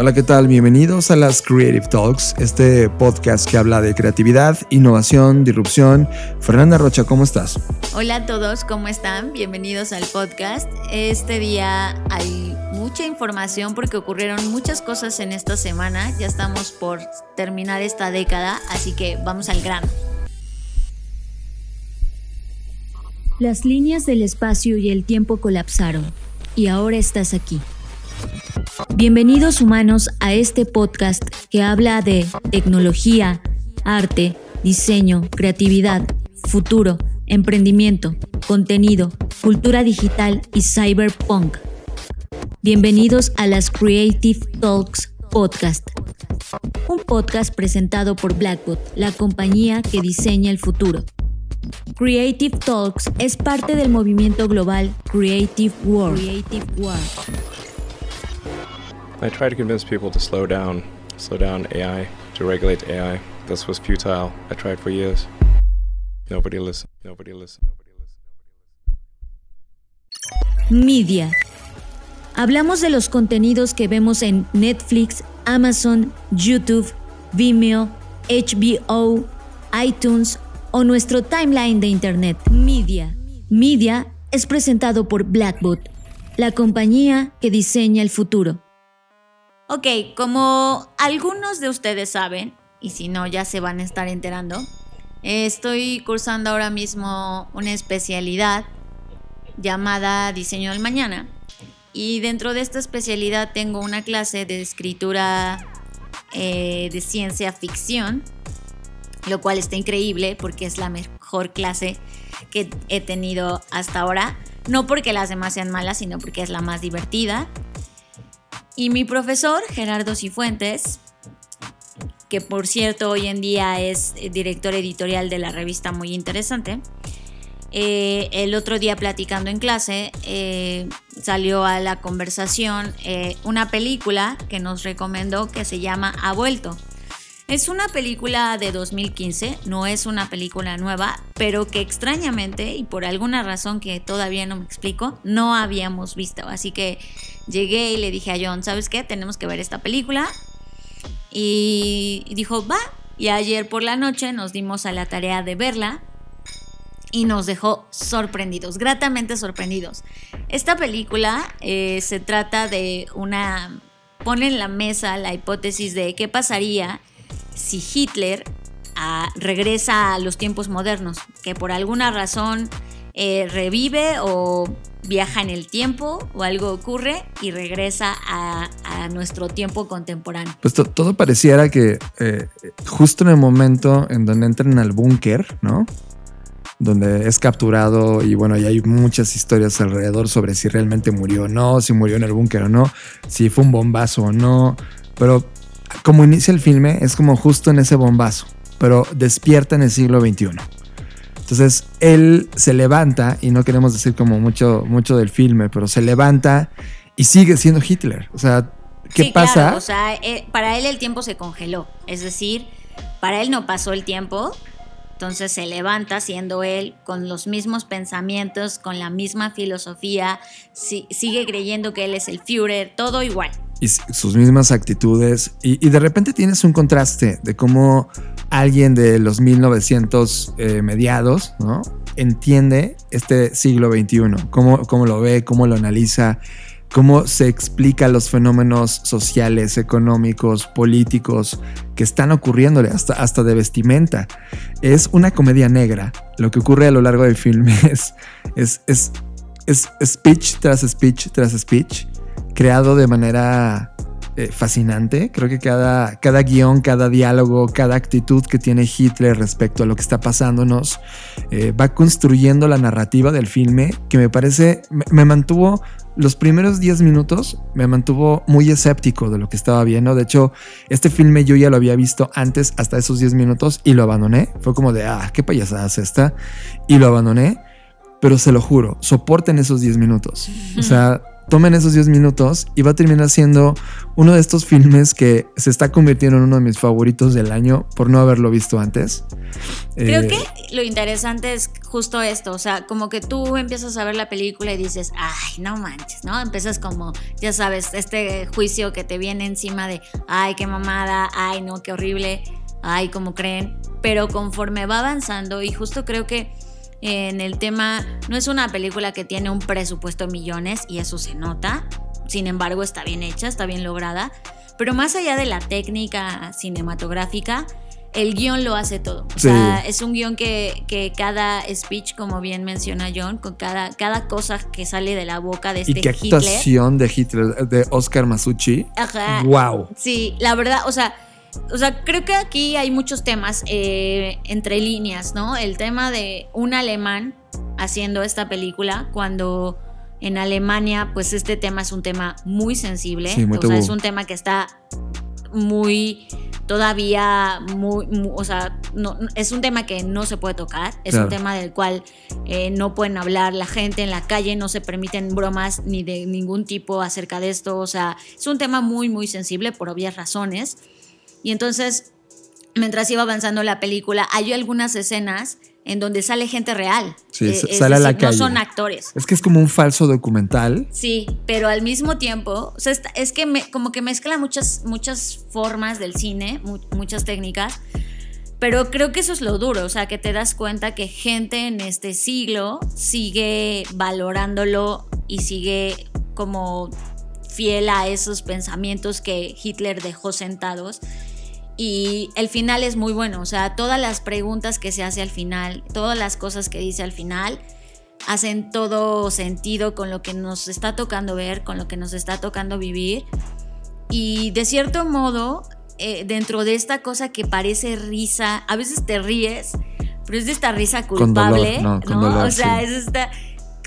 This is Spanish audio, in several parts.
Hola, ¿qué tal? Bienvenidos a las Creative Talks, este podcast que habla de creatividad, innovación, disrupción. Fernanda Rocha, ¿cómo estás? Hola a todos, ¿cómo están? Bienvenidos al podcast. Este día hay mucha información porque ocurrieron muchas cosas en esta semana. Ya estamos por terminar esta década, así que vamos al grano. Las líneas del espacio y el tiempo colapsaron y ahora estás aquí Bienvenidos humanos a este podcast que habla de tecnología, arte, diseño, creatividad, futuro, emprendimiento, contenido, cultura digital y cyberpunk. Bienvenidos a las Creative Talks Podcast, un podcast presentado por Blackbot, la compañía que diseña el futuro. Creative Talks es parte del movimiento global Creative World. Creative World I tried to convince people to slow down, slow down AI, to regulate AI. This was futile. I tried for years. Nobody listened. Nobody listened. Nobody listened. Media. Hablamos de los contenidos que vemos en Netflix, Amazon, YouTube, Vimeo, HBO, iTunes o nuestro timeline de Internet. Media. Media es presentado por Blackbot, la compañía que diseña el futuro. Ok, como algunos de ustedes saben, y si no ya se van a estar enterando, estoy cursando ahora mismo una especialidad llamada Diseño del Mañana. Y dentro de esta especialidad tengo una clase de escritura eh, de ciencia ficción, lo cual está increíble porque es la mejor clase que he tenido hasta ahora. No porque las demás sean malas, sino porque es la más divertida. Y mi profesor, Gerardo Cifuentes, que por cierto hoy en día es eh, director editorial de la revista Muy Interesante, eh, el otro día platicando en clase eh, salió a la conversación una película que nos recomendó que se llama Ha vuelto. Es una película de 2015, no es una película nueva, pero que extrañamente y por alguna razón que todavía no me explico, no habíamos visto. Así que llegué y le dije a John, ¿sabes qué? Tenemos que ver esta película. Y dijo, va. Y ayer por la noche nos dimos a la tarea de verla y nos dejó sorprendidos, gratamente sorprendidos. Esta película eh, se trata de una... pone en la mesa la hipótesis de qué pasaría si Hitler ah, regresa a los tiempos modernos, que por alguna razón eh, revive o viaja en el tiempo o algo ocurre y regresa a, nuestro tiempo contemporáneo. Pues todo pareciera que eh, justo en el momento en donde entran al búnker, ¿no? Donde es capturado y bueno, y hay muchas historias alrededor sobre si realmente murió o no, si murió en el búnker o no, si fue un bombazo o no, pero como inicia el filme, es como justo en ese bombazo, pero despierta en el siglo XXI. Entonces él se levanta, y no queremos decir como mucho, mucho del filme, pero se levanta y sigue siendo Hitler. O sea, ¿qué pasa? o sea, eh, para él el tiempo se congeló. Es decir, para él no pasó el tiempo, entonces se levanta siendo él con los mismos pensamientos, con la misma filosofía, sigue creyendo que él es el Führer, todo igual y sus mismas actitudes. Y, de repente tienes un contraste de cómo alguien de los 1900 eh, mediados ¿no? entiende este siglo XXI, cómo, cómo lo ve, cómo lo analiza, cómo se explica los fenómenos sociales, económicos, políticos que están ocurriéndole, hasta, hasta de vestimenta. Es una comedia negra. Lo que ocurre a lo largo del filme es, es, es, es speech tras speech tras speech creado de manera eh, fascinante. Creo que cada, cada guion, cada diálogo, cada actitud que tiene Hitler respecto a lo que está pasándonos eh, va construyendo la narrativa del filme que me parece, me, me mantuvo los primeros 10 minutos me mantuvo muy escéptico de lo que estaba viendo. De hecho, este filme yo ya lo había visto antes, hasta esos 10 minutos, y lo abandoné. Fue como de, ah, qué payasada es esta. Y lo abandoné. Pero se lo juro, soporten esos 10 minutos. O sea, tomen esos 10 minutos y va a terminar siendo uno de estos filmes que se está convirtiendo en uno de mis favoritos del año por no haberlo visto antes. Creo Eh, que lo interesante es justo esto, o sea, como que tú empiezas a ver la película y dices, ay, no manches, ¿no? Empiezas como, ya sabes, este juicio que te viene encima de, ay, qué mamada, ay, no, qué horrible, ay, como creen, pero conforme va avanzando y justo creo que en el tema, no es una película que tiene un presupuesto de millones y eso se nota, sin embargo está bien hecha, está bien lograda, pero más allá de la técnica cinematográfica, el guion lo hace todo. O Sí. sea, es un guion que, que cada speech, como bien menciona John, con cada, cada cosa que sale de la boca de y este qué Hitler. actuación de Hitler, de Oscar Masucci. Ajá. Wow. Sí, la verdad, o sea, o sea, creo que aquí hay muchos temas eh, entre líneas, ¿no? El tema de un alemán haciendo esta película cuando en Alemania, pues este tema es un tema muy sensible, Sí, muy o sea, es un tema que está muy todavía muy, mu- o sea, no, es un tema que no se puede tocar, es Claro. un tema del cual eh, no pueden hablar la gente en la calle, no se permiten bromas ni de ningún tipo acerca de esto, o sea, es un tema muy, muy sensible por obvias razones. Y entonces, mientras iba avanzando la película, hay algunas escenas en donde sale gente real. Sí, Eh, sale a la No calle. son actores. Es que es como un falso documental. Sí, pero al mismo tiempo, o sea, es que me- como que mezcla muchas, muchas formas del cine, mu- muchas técnicas, pero creo que eso es lo duro, o sea, que te das cuenta que gente en este siglo sigue valorándolo y sigue como fiel a esos pensamientos que Hitler dejó sentados. Y el final es muy bueno, o sea, todas las preguntas que se hace al final, todas las cosas que dice al final, hacen todo sentido con lo que nos está tocando ver, con lo que nos está tocando vivir. Y de cierto modo, eh, dentro de esta cosa que parece risa, a veces te ríes, pero es de esta risa Con dolor, culpable, no, ¿no? dolor, o sea, sí. es esta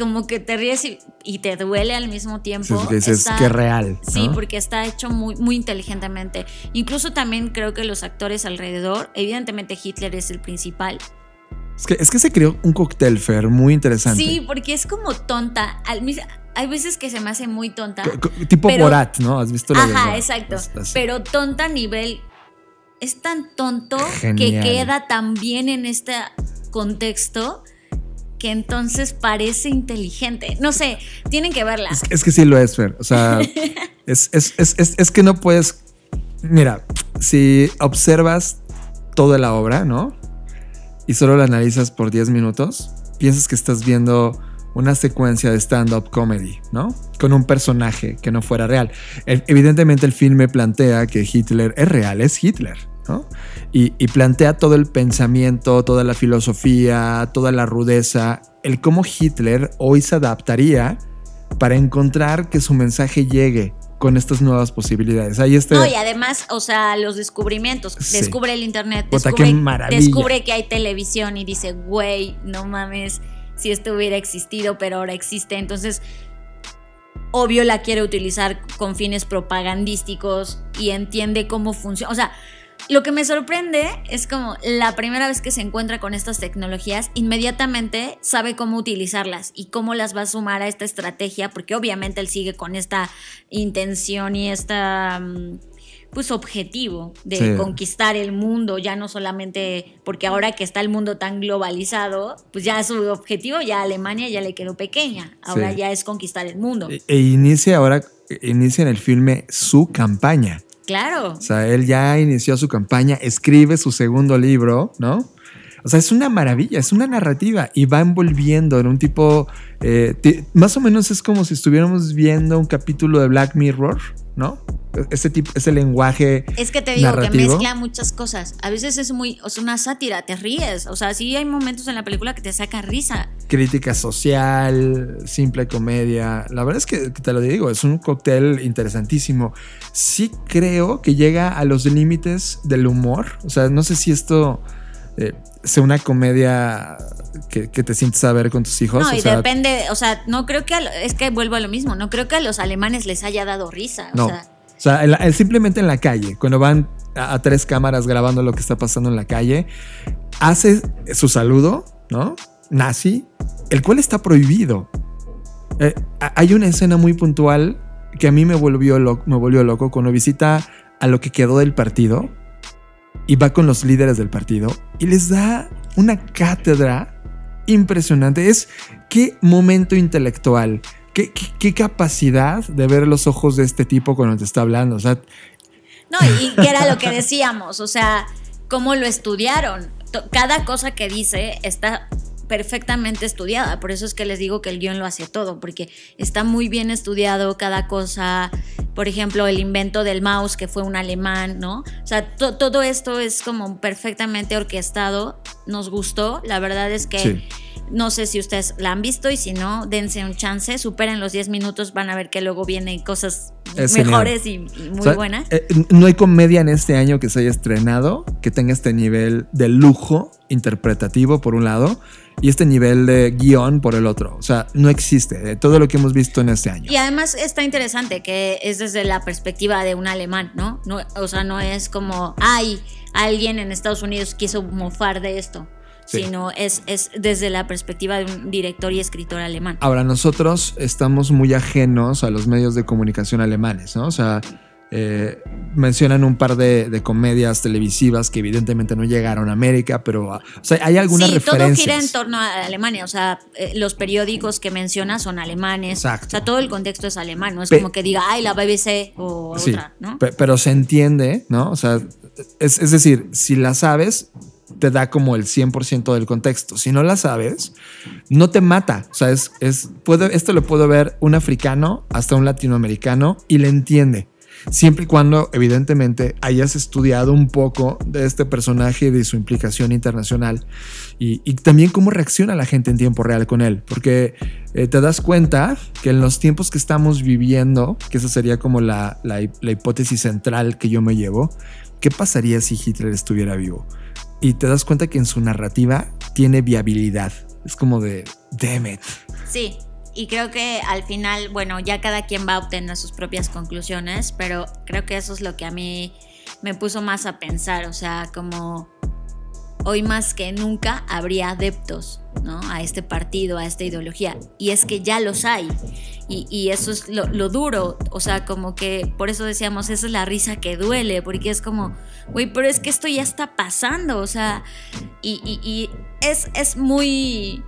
como que te ríes y, y te duele al mismo Sí, tiempo. que dices, Está- qué real. Sí, porque está hecho muy, muy inteligentemente. Incluso también creo que los actores alrededor, evidentemente Hitler es el principal. Es que, es que se creó un cóctel, Fer, muy interesante. Sí, porque es como tonta. Hay veces que se me hace muy tonta. Tipo pero- Borat, ¿no? ¿Has visto la Ajá, exacto. Es así. Pero tonta a nivel. Es tan tonto Genial. que queda tan bien en este contexto que entonces parece inteligente. No sé, tienen que verla. Es, es que sí lo es, Fer. O sea, es, es- es- que no puedes. Mira, si observas toda la obra, ¿no? Y solo la analizas por 10 minutos, piensas que estás viendo una secuencia de stand-up comedy, ¿no? Con un personaje que no fuera real. Evidentemente el filme plantea que Hitler es real, es Hitler, ¿no? Y, y plantea todo el pensamiento, toda la filosofía, toda la rudeza, el cómo Hitler hoy se adaptaría para encontrar que su mensaje llegue con estas nuevas posibilidades. Ahí está. No, y además, o sea, los descubrimientos. Sí. Descubre el internet, descubre, descubre que hay televisión y dice, güey, no mames, si esto hubiera existido, pero ahora existe. Entonces, obvio la quiere utilizar con fines propagandísticos y entiende cómo funciona. O sea, lo que me sorprende es como la primera vez que se encuentra con estas tecnologías, inmediatamente sabe cómo utilizarlas y cómo las va a sumar a esta estrategia, porque obviamente él sigue con esta intención y esta mm, pues objetivo de Sí. conquistar el mundo, ya no solamente porque ahora que está el mundo tan globalizado, pues ya su objetivo ya Alemania ya le quedó pequeña, ahora Sí. ya es conquistar el mundo. E, e inicia ahora, inicia en el filme su campaña. Claro. O sea, él ya inició su campaña, escribe su segundo libro, ¿no? O sea, es una maravilla, es una narrativa y va envolviendo en un tipo, eh, más o menos es como si estuviéramos viendo un capítulo de Black Mirror, ¿no? Ese tipo, ese lenguaje. Es que te digo que mezcla muchas cosas. A veces es muy, sea, una sátira, te ríes. O sea, sí hay momentos en la película que te saca risa. crítica social, simple comedia. La verdad es que te lo digo, es un cóctel interesantísimo. Sí creo que llega a los límites del humor. O sea, no sé si esto eh, sea una comedia que, te sientes a ver con tus hijos. No, y depende, o sea, no creo que, es que vuelvo a lo mismo, no creo que a los alemanes les haya dado risa. No. O sea, simplemente en la calle, cuando van a, tres cámaras grabando lo que está pasando en la calle, hace su saludo, ¿no? Nazi, el cual está prohibido. Eh, hay una escena muy puntual que a mí me volvió, me volvió loco cuando visita a lo que quedó del partido y va con los líderes del partido y les da una cátedra impresionante. Es qué momento intelectual, qué, qué, capacidad de ver los ojos de este tipo cuando te está hablando. O sea, no, y que era lo que decíamos, o sea, cómo lo estudiaron. Cada cosa que dice está perfectamente estudiada. Por eso es que les digo que el guion lo hace todo, porque está muy bien estudiado cada cosa. Por ejemplo, el invento del mouse, que fue un alemán, ¿no? O sea, todo esto es como perfectamente orquestado. Nos gustó. La verdad es que. No sé si ustedes la han visto y si no, dense un chance, superen los 10 minutos, van a ver que luego vienen cosas mejores y, muy buenas. Eh, no hay comedia en este año que se haya estrenado que tenga este nivel de lujo interpretativo por un lado y este nivel de guion por el otro. O sea, no existe de todo lo que hemos visto en este año. Y además está interesante que es desde la perspectiva de un alemán, ¿no? no o sea, no es como, ay, alguien en Estados Unidos quiso mofar de esto sino es, es desde la perspectiva de un director y escritor alemán. Ahora, nosotros estamos muy ajenos a los medios de comunicación alemanes, ¿no? O sea, eh, mencionan un par de, comedias televisivas que evidentemente no llegaron a América, pero o sea, hay algunas sí, referencias. Todo gira en torno a Alemania, o sea, eh, los periódicos que menciona son alemanes. Exacto. O sea, todo el contexto es alemán, no es como que diga, ay, la BBC o otra, ¿no? Pero se entiende, ¿no? O sea, es, es decir, si la sabes, te da como el 100% del contexto. Si no la sabes, no te mata. O sea, es, es esto lo puedo ver un africano hasta un latinoamericano y le entiende. Siempre y cuando, evidentemente, hayas estudiado un poco de este personaje y de su implicación internacional y, también cómo reacciona la gente en tiempo real con él. Porque eh, te das cuenta que en los tiempos que estamos viviendo, que esa sería como la, la hipótesis central que yo me llevo, ¿qué pasaría si Hitler estuviera vivo? y te das cuenta que en su narrativa tiene viabilidad. Es como de, damn it. Sí, y creo que al final, bueno, ya cada quien va a obtener sus propias conclusiones, pero creo que eso es lo que a mí me puso más a pensar, o sea, como hoy más que nunca habría adeptos ¿no? a este partido, a esta ideología. Y es que ya los hay. Y, eso es lo, duro. O sea, como que por eso decíamos, esa es la risa que duele, porque es como, güey, pero es que esto ya está pasando. O sea, y, y es, es muy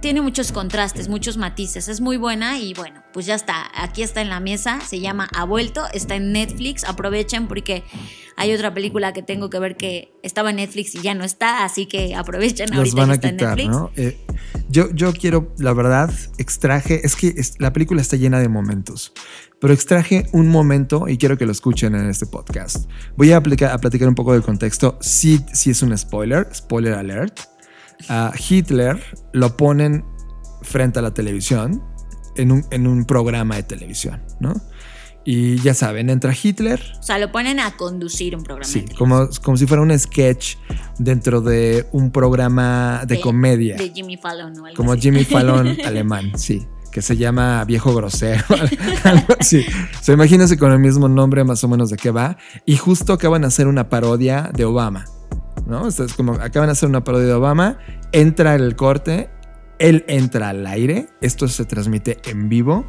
tiene muchos contrastes, muchos matices. Es muy buena y bueno, pues ya está. Aquí está en la mesa. Se llama Ha vuelto. Está en Netflix. Aprovechen porque hay otra película que tengo que ver que estaba en Netflix y ya no está. Así que aprovechen Los van a quitar, ¿no? Eh, yo, yo quiero, la verdad, extraje. Es que la película está llena de momentos. Pero extraje un momento y quiero que lo escuchen en este podcast. Voy a, aplicar, a platicar un poco del contexto. Sí, sí es un spoiler. Spoiler alert a Hitler lo ponen frente a la televisión en un, en un programa de televisión, ¿no? Y ya saben, entra Hitler. O sea, lo ponen a conducir un programa. Sí, como, como si fuera un sketch dentro de un programa de, comedia. De Jimmy Fallon o algo Como Jimmy Fallon alemán, sí. Que se llama Viejo Grosero. algo así. O sea, imagínense con el mismo nombre más o menos de qué va. Y justo acaban de hacer una parodia de Obama. ¿No? es como acaban de hacer una parodia de Obama, entra el corte, él entra al aire, esto se transmite en vivo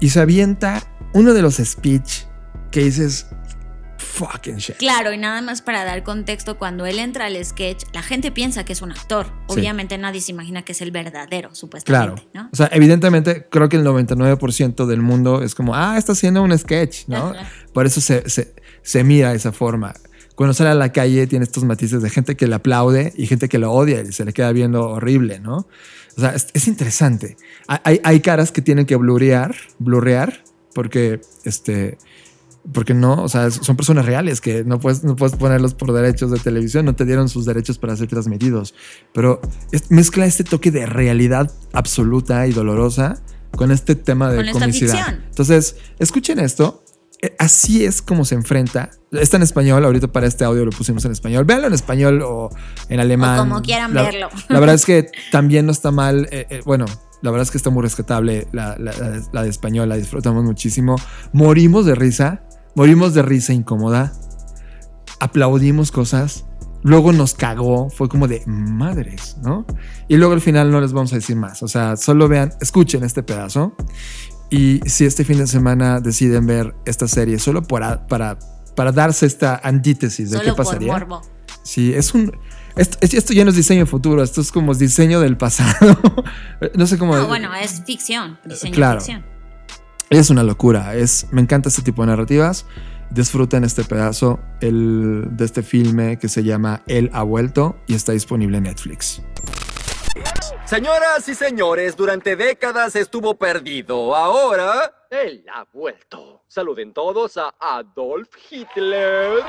y se avienta uno de los speech que dices fucking shit. Claro, y nada más para dar contexto, cuando él entra al sketch, la gente piensa que es un actor. Obviamente nadie se imagina que es el verdadero, supuestamente. Claro. O sea, evidentemente creo que el 99% del mundo es como, ah, está haciendo un sketch, ¿no? Por eso se, se, se mira de esa forma cuando sale a la calle tiene estos matices de gente que le aplaude y gente que lo odia y se le queda viendo horrible, ¿no? O sea, es, interesante. Hay, hay, caras que tienen que blurrear, blurrear, porque este, Porque no, o sea, son personas reales que no puedes, no puedes ponerlos por derechos de televisión, no te dieron sus derechos para ser transmitidos. Pero mezcla este toque de realidad absoluta y dolorosa con este tema de comicidad. Entonces, escuchen esto. Así es como se enfrenta. Está en español, ahorita para este audio lo pusimos en español. Véanlo en español o en alemán. como quieran verlo. La verdad es que también no está mal. Eh, eh, bueno, la verdad es que está muy rescatable la, la, de español, la disfrutamos muchísimo. Morimos de risa, morimos de risa incómoda, aplaudimos cosas, luego nos cagó, fue como de madres, ¿no? Y luego al final no les vamos a decir más, o sea, solo vean, escuchen este pedazo. Y si este fin de semana deciden ver esta serie solo para, para, para darse esta antítesis de qué pasaría. Sí, es un esto, ya no es diseño futuro, esto es como diseño del pasado. no sé cómo. No, bueno, es ficción, diseño claro. ficción. Es una locura. Es, me encanta este tipo de narrativas. Disfruten este pedazo el, de este filme que se llama Él ha vuelto y está disponible en Netflix. Señoras y señores, durante décadas estuvo perdido. Ahora, Él ha vuelto. Saluden todos a Adolf Hitler.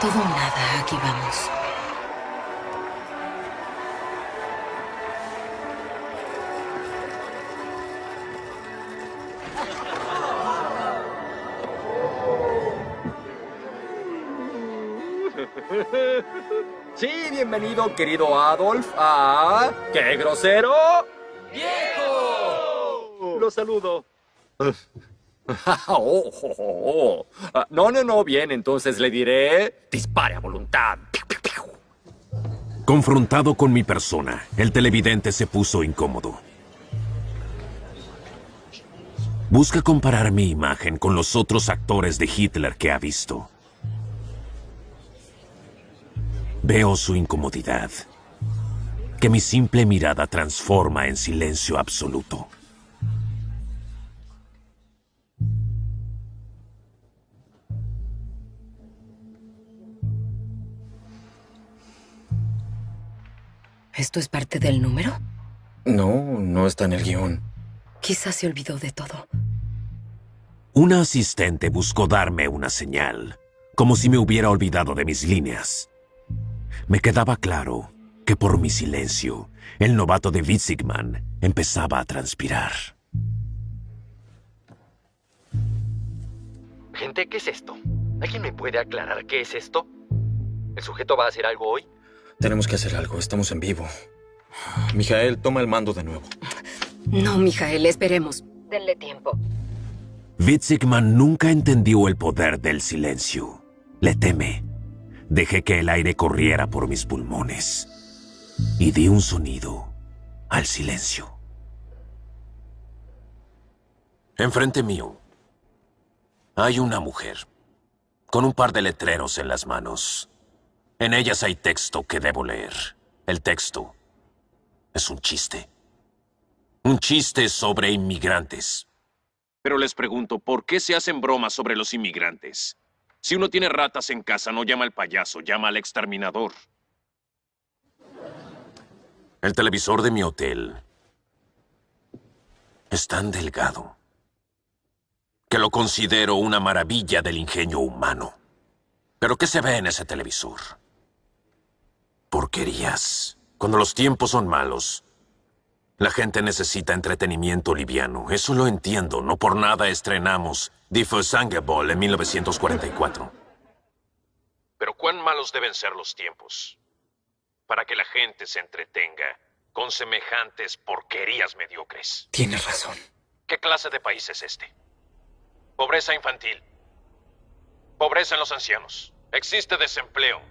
Todo nada, aquí vamos. Sí, bienvenido, querido Adolf, a... ¡Qué grosero! ¡Viejo! Lo saludo. Oh, oh, oh, ah, no, no, no, bien, entonces le diré, dispare a voluntad. Confrontado con mi persona, el televidente se puso incómodo. Busca comparar mi imagen con los otros actores de Hitler que ha visto. Veo su incomodidad, que mi simple mirada transforma en silencio absoluto. ¿Esto es parte del número? No, no está en el guion. Quizás se olvidó de todo. Una asistente buscó darme una señal, como si me hubiera olvidado de mis líneas. Me quedaba claro que por mi silencio, el novato de Witzigman empezaba a transpirar. Gente, ¿qué es esto? ¿Alguien me puede aclarar qué es esto? ¿El sujeto va a hacer algo hoy? Tenemos que hacer algo, estamos en vivo. Mijael, toma el mando de nuevo. No, Mijael, esperemos. Denle tiempo. Witzigman nunca entendió el poder del silencio. Le teme. Dejé que el aire corriera por mis pulmones y di un sonido al silencio. Enfrente mío hay una mujer con un par de letreros en las manos. En ellas hay texto que debo leer. El texto es un chiste. Un chiste sobre inmigrantes. Pero les pregunto, ¿por qué se hacen bromas sobre los inmigrantes? Si uno tiene ratas en casa, no llama al payaso, llama al exterminador. El televisor de mi hotel es tan delgado que lo considero una maravilla del ingenio humano. ¿Pero qué se ve en ese televisor? porquerías. Cuando los tiempos son malos, la gente necesita entretenimiento liviano. Eso lo entiendo. No por nada estrenamos Die Ball en 1944. Pero cuán malos deben ser los tiempos para que la gente se entretenga con semejantes porquerías mediocres. Tienes razón. ¿Qué clase de país es este? Pobreza infantil. Pobreza en los ancianos. Existe desempleo.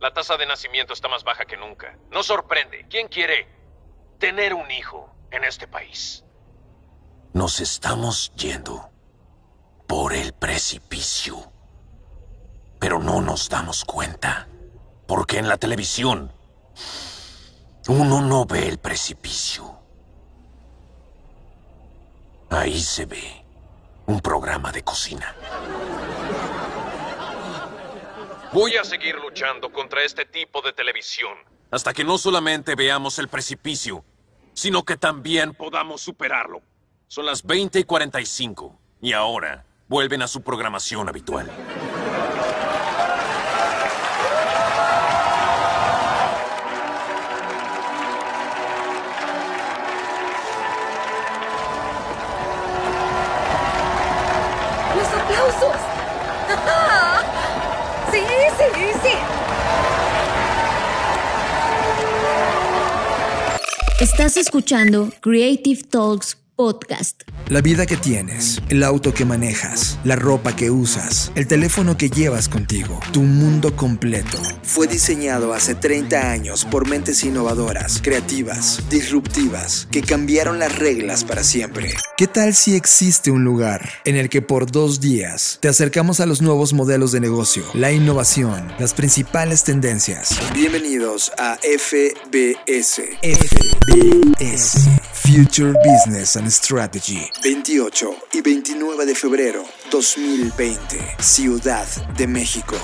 La tasa de nacimiento está más baja que nunca. No sorprende. ¿Quién quiere tener un hijo en este país? Nos estamos yendo por el precipicio. Pero no nos damos cuenta. Porque en la televisión uno no ve el precipicio. Ahí se ve un programa de cocina. Voy a seguir luchando contra este tipo de televisión hasta que no solamente veamos el precipicio, sino que también podamos superarlo. Son las 20 y 45 y ahora vuelven a su programación habitual. Estás escuchando Creative Talks Podcast. La vida que tienes, el auto que manejas, la ropa que usas, el teléfono que llevas contigo, tu mundo completo, fue diseñado hace 30 años por mentes innovadoras, creativas, disruptivas, que cambiaron las reglas para siempre. ¿Qué tal si existe un lugar en el que por dos días te acercamos a los nuevos modelos de negocio, la innovación, las principales tendencias? Bienvenidos a FBS. FBS. Future Business and Strategy. 28 y 29 de febrero 2020. Ciudad de México.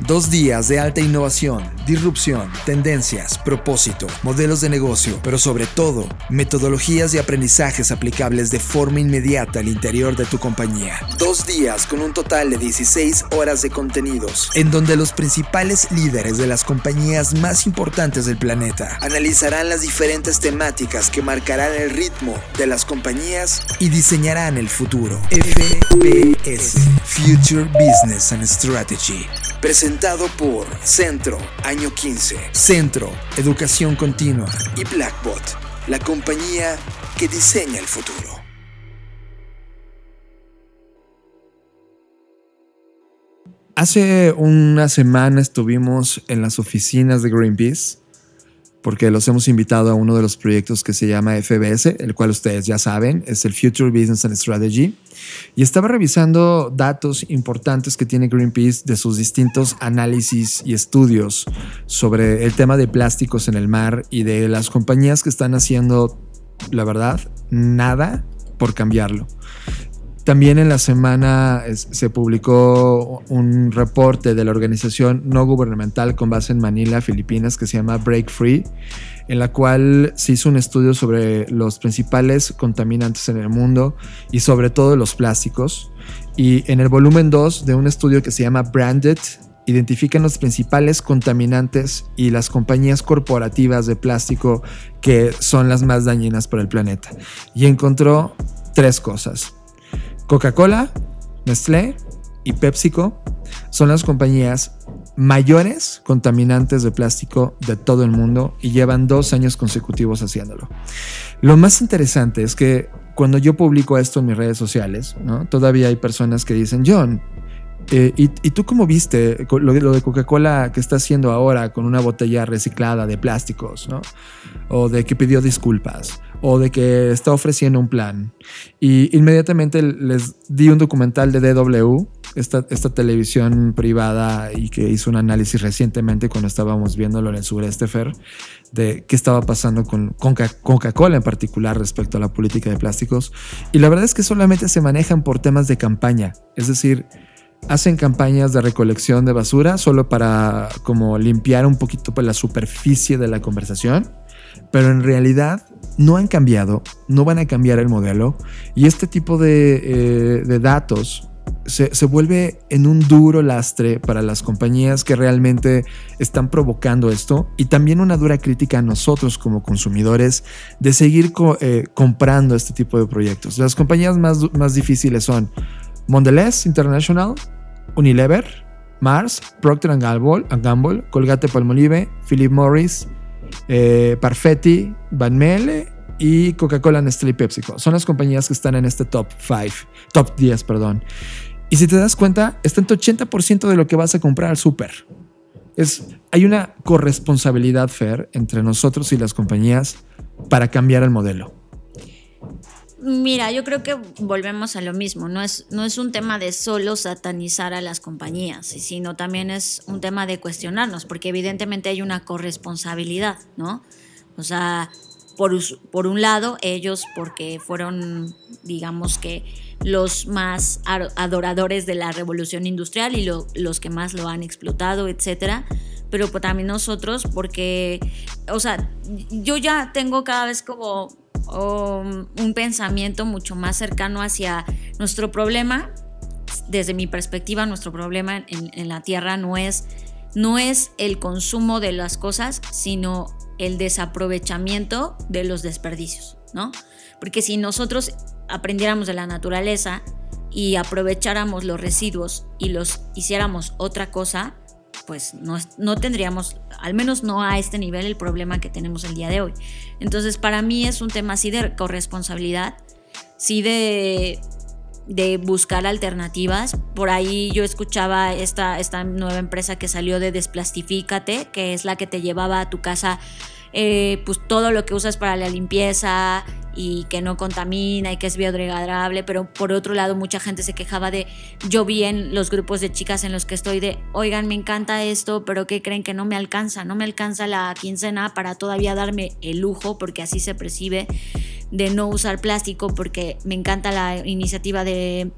Dos días de alta innovación, disrupción, tendencias, propósito, modelos de negocio, pero sobre todo, metodologías y aprendizajes aplicables de forma inmediata al interior de tu compañía. Dos días con un total de 16 horas de contenidos, en donde los principales líderes de las compañías más importantes del planeta analizarán las diferentes temáticas que marcarán el ritmo de las compañías y diseñarán el futuro. Future Business and Strategy. Presentado por Centro, año 15. Centro, Educación Continua y Blackbot, la compañía que diseña el futuro. Hace una semana estuvimos en las oficinas de Greenpeace porque los hemos invitado a uno de los proyectos que se llama FBS, el cual ustedes ya saben, es el Future Business and Strategy. Y estaba revisando datos importantes que tiene Greenpeace de sus distintos análisis y estudios sobre el tema de plásticos en el mar y de las compañías que están haciendo, la verdad, nada por cambiarlo. También en la semana se publicó un reporte de la organización no gubernamental con base en Manila, Filipinas, que se llama Break Free, en la cual se hizo un estudio sobre los principales contaminantes en el mundo y sobre todo los plásticos. Y en el volumen 2 de un estudio que se llama Branded, identifican los principales contaminantes y las compañías corporativas de plástico que son las más dañinas para el planeta. Y encontró tres cosas. Coca-Cola, Nestlé y PepsiCo son las compañías mayores contaminantes de plástico de todo el mundo y llevan dos años consecutivos haciéndolo. Lo más interesante es que cuando yo publico esto en mis redes sociales, todavía hay personas que dicen, John, eh, y, tú cómo viste lo, de Coca-Cola que está haciendo ahora con una botella reciclada de plásticos. O de que pidió disculpas o de que está ofreciendo un plan. Y inmediatamente les di un documental de DW, esta, esta televisión privada y que hizo un análisis recientemente cuando estábamos viéndolo en el sureste Fer, de qué estaba pasando con, con Coca-Cola en particular respecto a la política de plásticos. Y la verdad es que solamente se manejan por temas de campaña, es decir, hacen campañas de recolección de basura solo para como limpiar un poquito la superficie de la conversación pero en realidad no han cambiado, no van a cambiar el modelo y este tipo de, eh, datos se, se, vuelve en un duro lastre para las compañías que realmente están provocando esto y también una dura crítica a nosotros como consumidores de seguir eh, comprando este tipo de proyectos. Las compañías más, más difíciles son Mondelez International, Unilever, Mars, Procter Gamble Colgate Palmolive, Philip Morris, eh, Parfetti, Van Mele y Coca-Cola, Nestlé y PepsiCo. Son las compañías que están en este top 5, top 10, perdón. Y si te das cuenta, está en 80% de lo que vas a comprar al súper. Es, hay una corresponsabilidad, Fer, entre nosotros y las compañías para cambiar el modelo. Mira, yo creo que volvemos a lo mismo. No es, no es un tema de solo satanizar a las compañías, sino también es un tema de cuestionarnos, porque evidentemente hay una corresponsabilidad, ¿no? O sea, por, por un lado, ellos porque fueron, digamos que, los más adoradores de la revolución industrial y los que más lo han explotado, etcétera pero también nosotros porque, o sea, yo ya tengo cada vez como o un pensamiento mucho más cercano hacia nuestro problema desde mi perspectiva, nuestro problema en, en la Tierra no es, no es el consumo de las cosas, sino el desaprovechamiento de los desperdicios, ¿no? Porque si nosotros aprendiéramos de la naturaleza y aprovecháramos los residuos y los hiciéramos otra cosa, pues no, no, tendríamos, al menos no a este nivel, el problema que tenemos el día de hoy. Entonces, para mí es un tema así de corresponsabilidad, sí de, de buscar alternativas. Por ahí yo escuchaba esta, esta nueva empresa que salió de Desplastifícate, que es la que te llevaba a tu casa eh, pues todo lo que usas para la limpieza y que no contamina y que es biodegradable, pero por otro lado mucha gente se quejaba de, yo vi en los grupos de chicas en los que estoy de, oigan, me encanta esto, pero que creen que no me alcanza, no me alcanza la quincena para todavía darme el lujo, porque así se percibe, de no usar plástico, porque me encanta la iniciativa de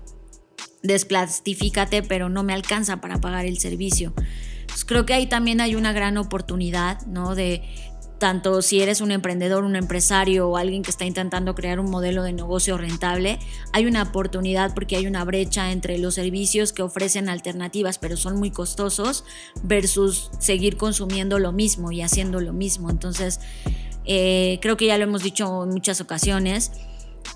desplastifícate, pero no me alcanza para pagar el servicio. Pues creo que ahí también hay una gran oportunidad, ¿no? De tanto si eres un emprendedor, un empresario o alguien que está intentando crear un modelo de negocio rentable, hay una oportunidad porque hay una brecha entre los servicios que ofrecen alternativas pero son muy costosos versus seguir consumiendo lo mismo y haciendo lo mismo. Entonces, eh, creo que ya lo hemos dicho en muchas ocasiones.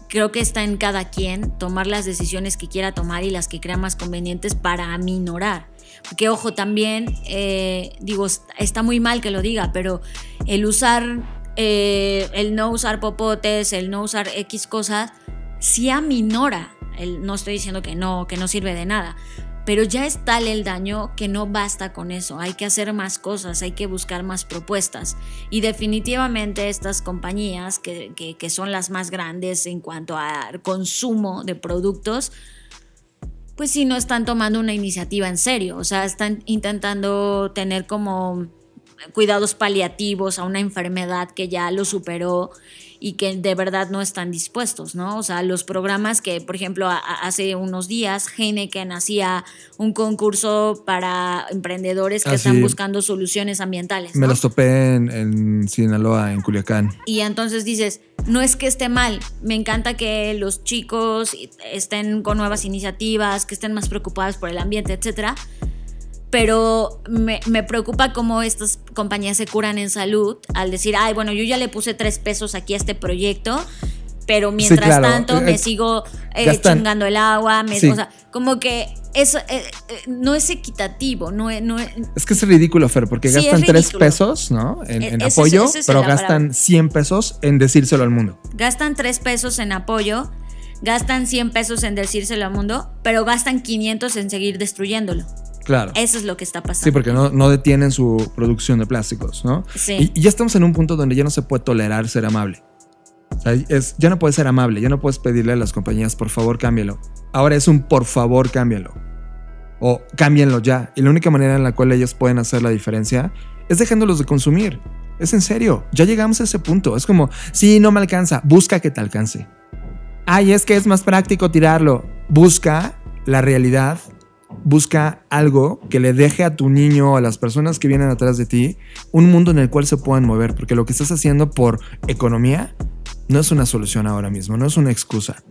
Creo que está en cada quien tomar las decisiones que quiera tomar y las que crea más convenientes para aminorar porque ojo, también, eh, digo, está muy mal que lo diga, pero el usar, eh, el no usar popotes, el no usar X cosas, sí aminora. El, no estoy diciendo que no, que no sirve de nada, pero ya es tal el daño que no basta con eso, hay que hacer más cosas, hay que buscar más propuestas. Y definitivamente estas compañías, que, que son las más grandes en cuanto a consumo de productos, pues sí no están tomando una iniciativa en serio, o sea, están intentando tener como cuidados paliativos a una enfermedad que ya lo superó y que de verdad no están dispuestos, ¿no? O sea, los programas que, por ejemplo, hace unos días Heineken hacía un concurso para emprendedores que ah, están buscando soluciones ambientales. Me los topé en, en, Sinaloa, en Culiacán. Y entonces dices, no es que esté mal, me encanta que los chicos estén con nuevas iniciativas, que estén más preocupados por el ambiente, etcétera pero me, preocupa cómo estas compañías se curan en salud al decir, ay, bueno, yo ya le puse tres pesos aquí a este proyecto, pero mientras tanto eh, me sigo eh, chingando el agua, o sea, como que eso eh, no es equitativo, no es, no es... que es ridículo, Fer, porque gastan tres pesos, ¿no? En, apoyo, pero gastan 100 pesos en decírselo al mundo. Gastan tres pesos en apoyo, gastan 100 pesos en decírselo al mundo, pero gastan 500 en seguir destruyéndolo. Claro. Eso es lo que está pasando. Sí, porque no, no detienen su producción de plásticos, ¿no? Sí. Y, ya estamos en un punto donde ya no se puede tolerar ser amable. es, ya no puedes ser amable, ya no puedes pedirle a las compañías, por favor, cámbialo. Ahora es un por favor, cámbialo. O cámbienlo ya. Y la única manera en la cual ellos pueden hacer la diferencia es dejándolos de consumir. Es en serio, ya llegamos a ese punto. Es como, sí, no me alcanza, busca que te alcance. Ay, es que es más práctico tirarlo. Busca la realidad busca algo que le deje a tu niño o a las personas que vienen atrás de ti un mundo en el cual se puedan mover, porque lo que estás haciendo por economía no es una solución ahora mismo, no es una excusa.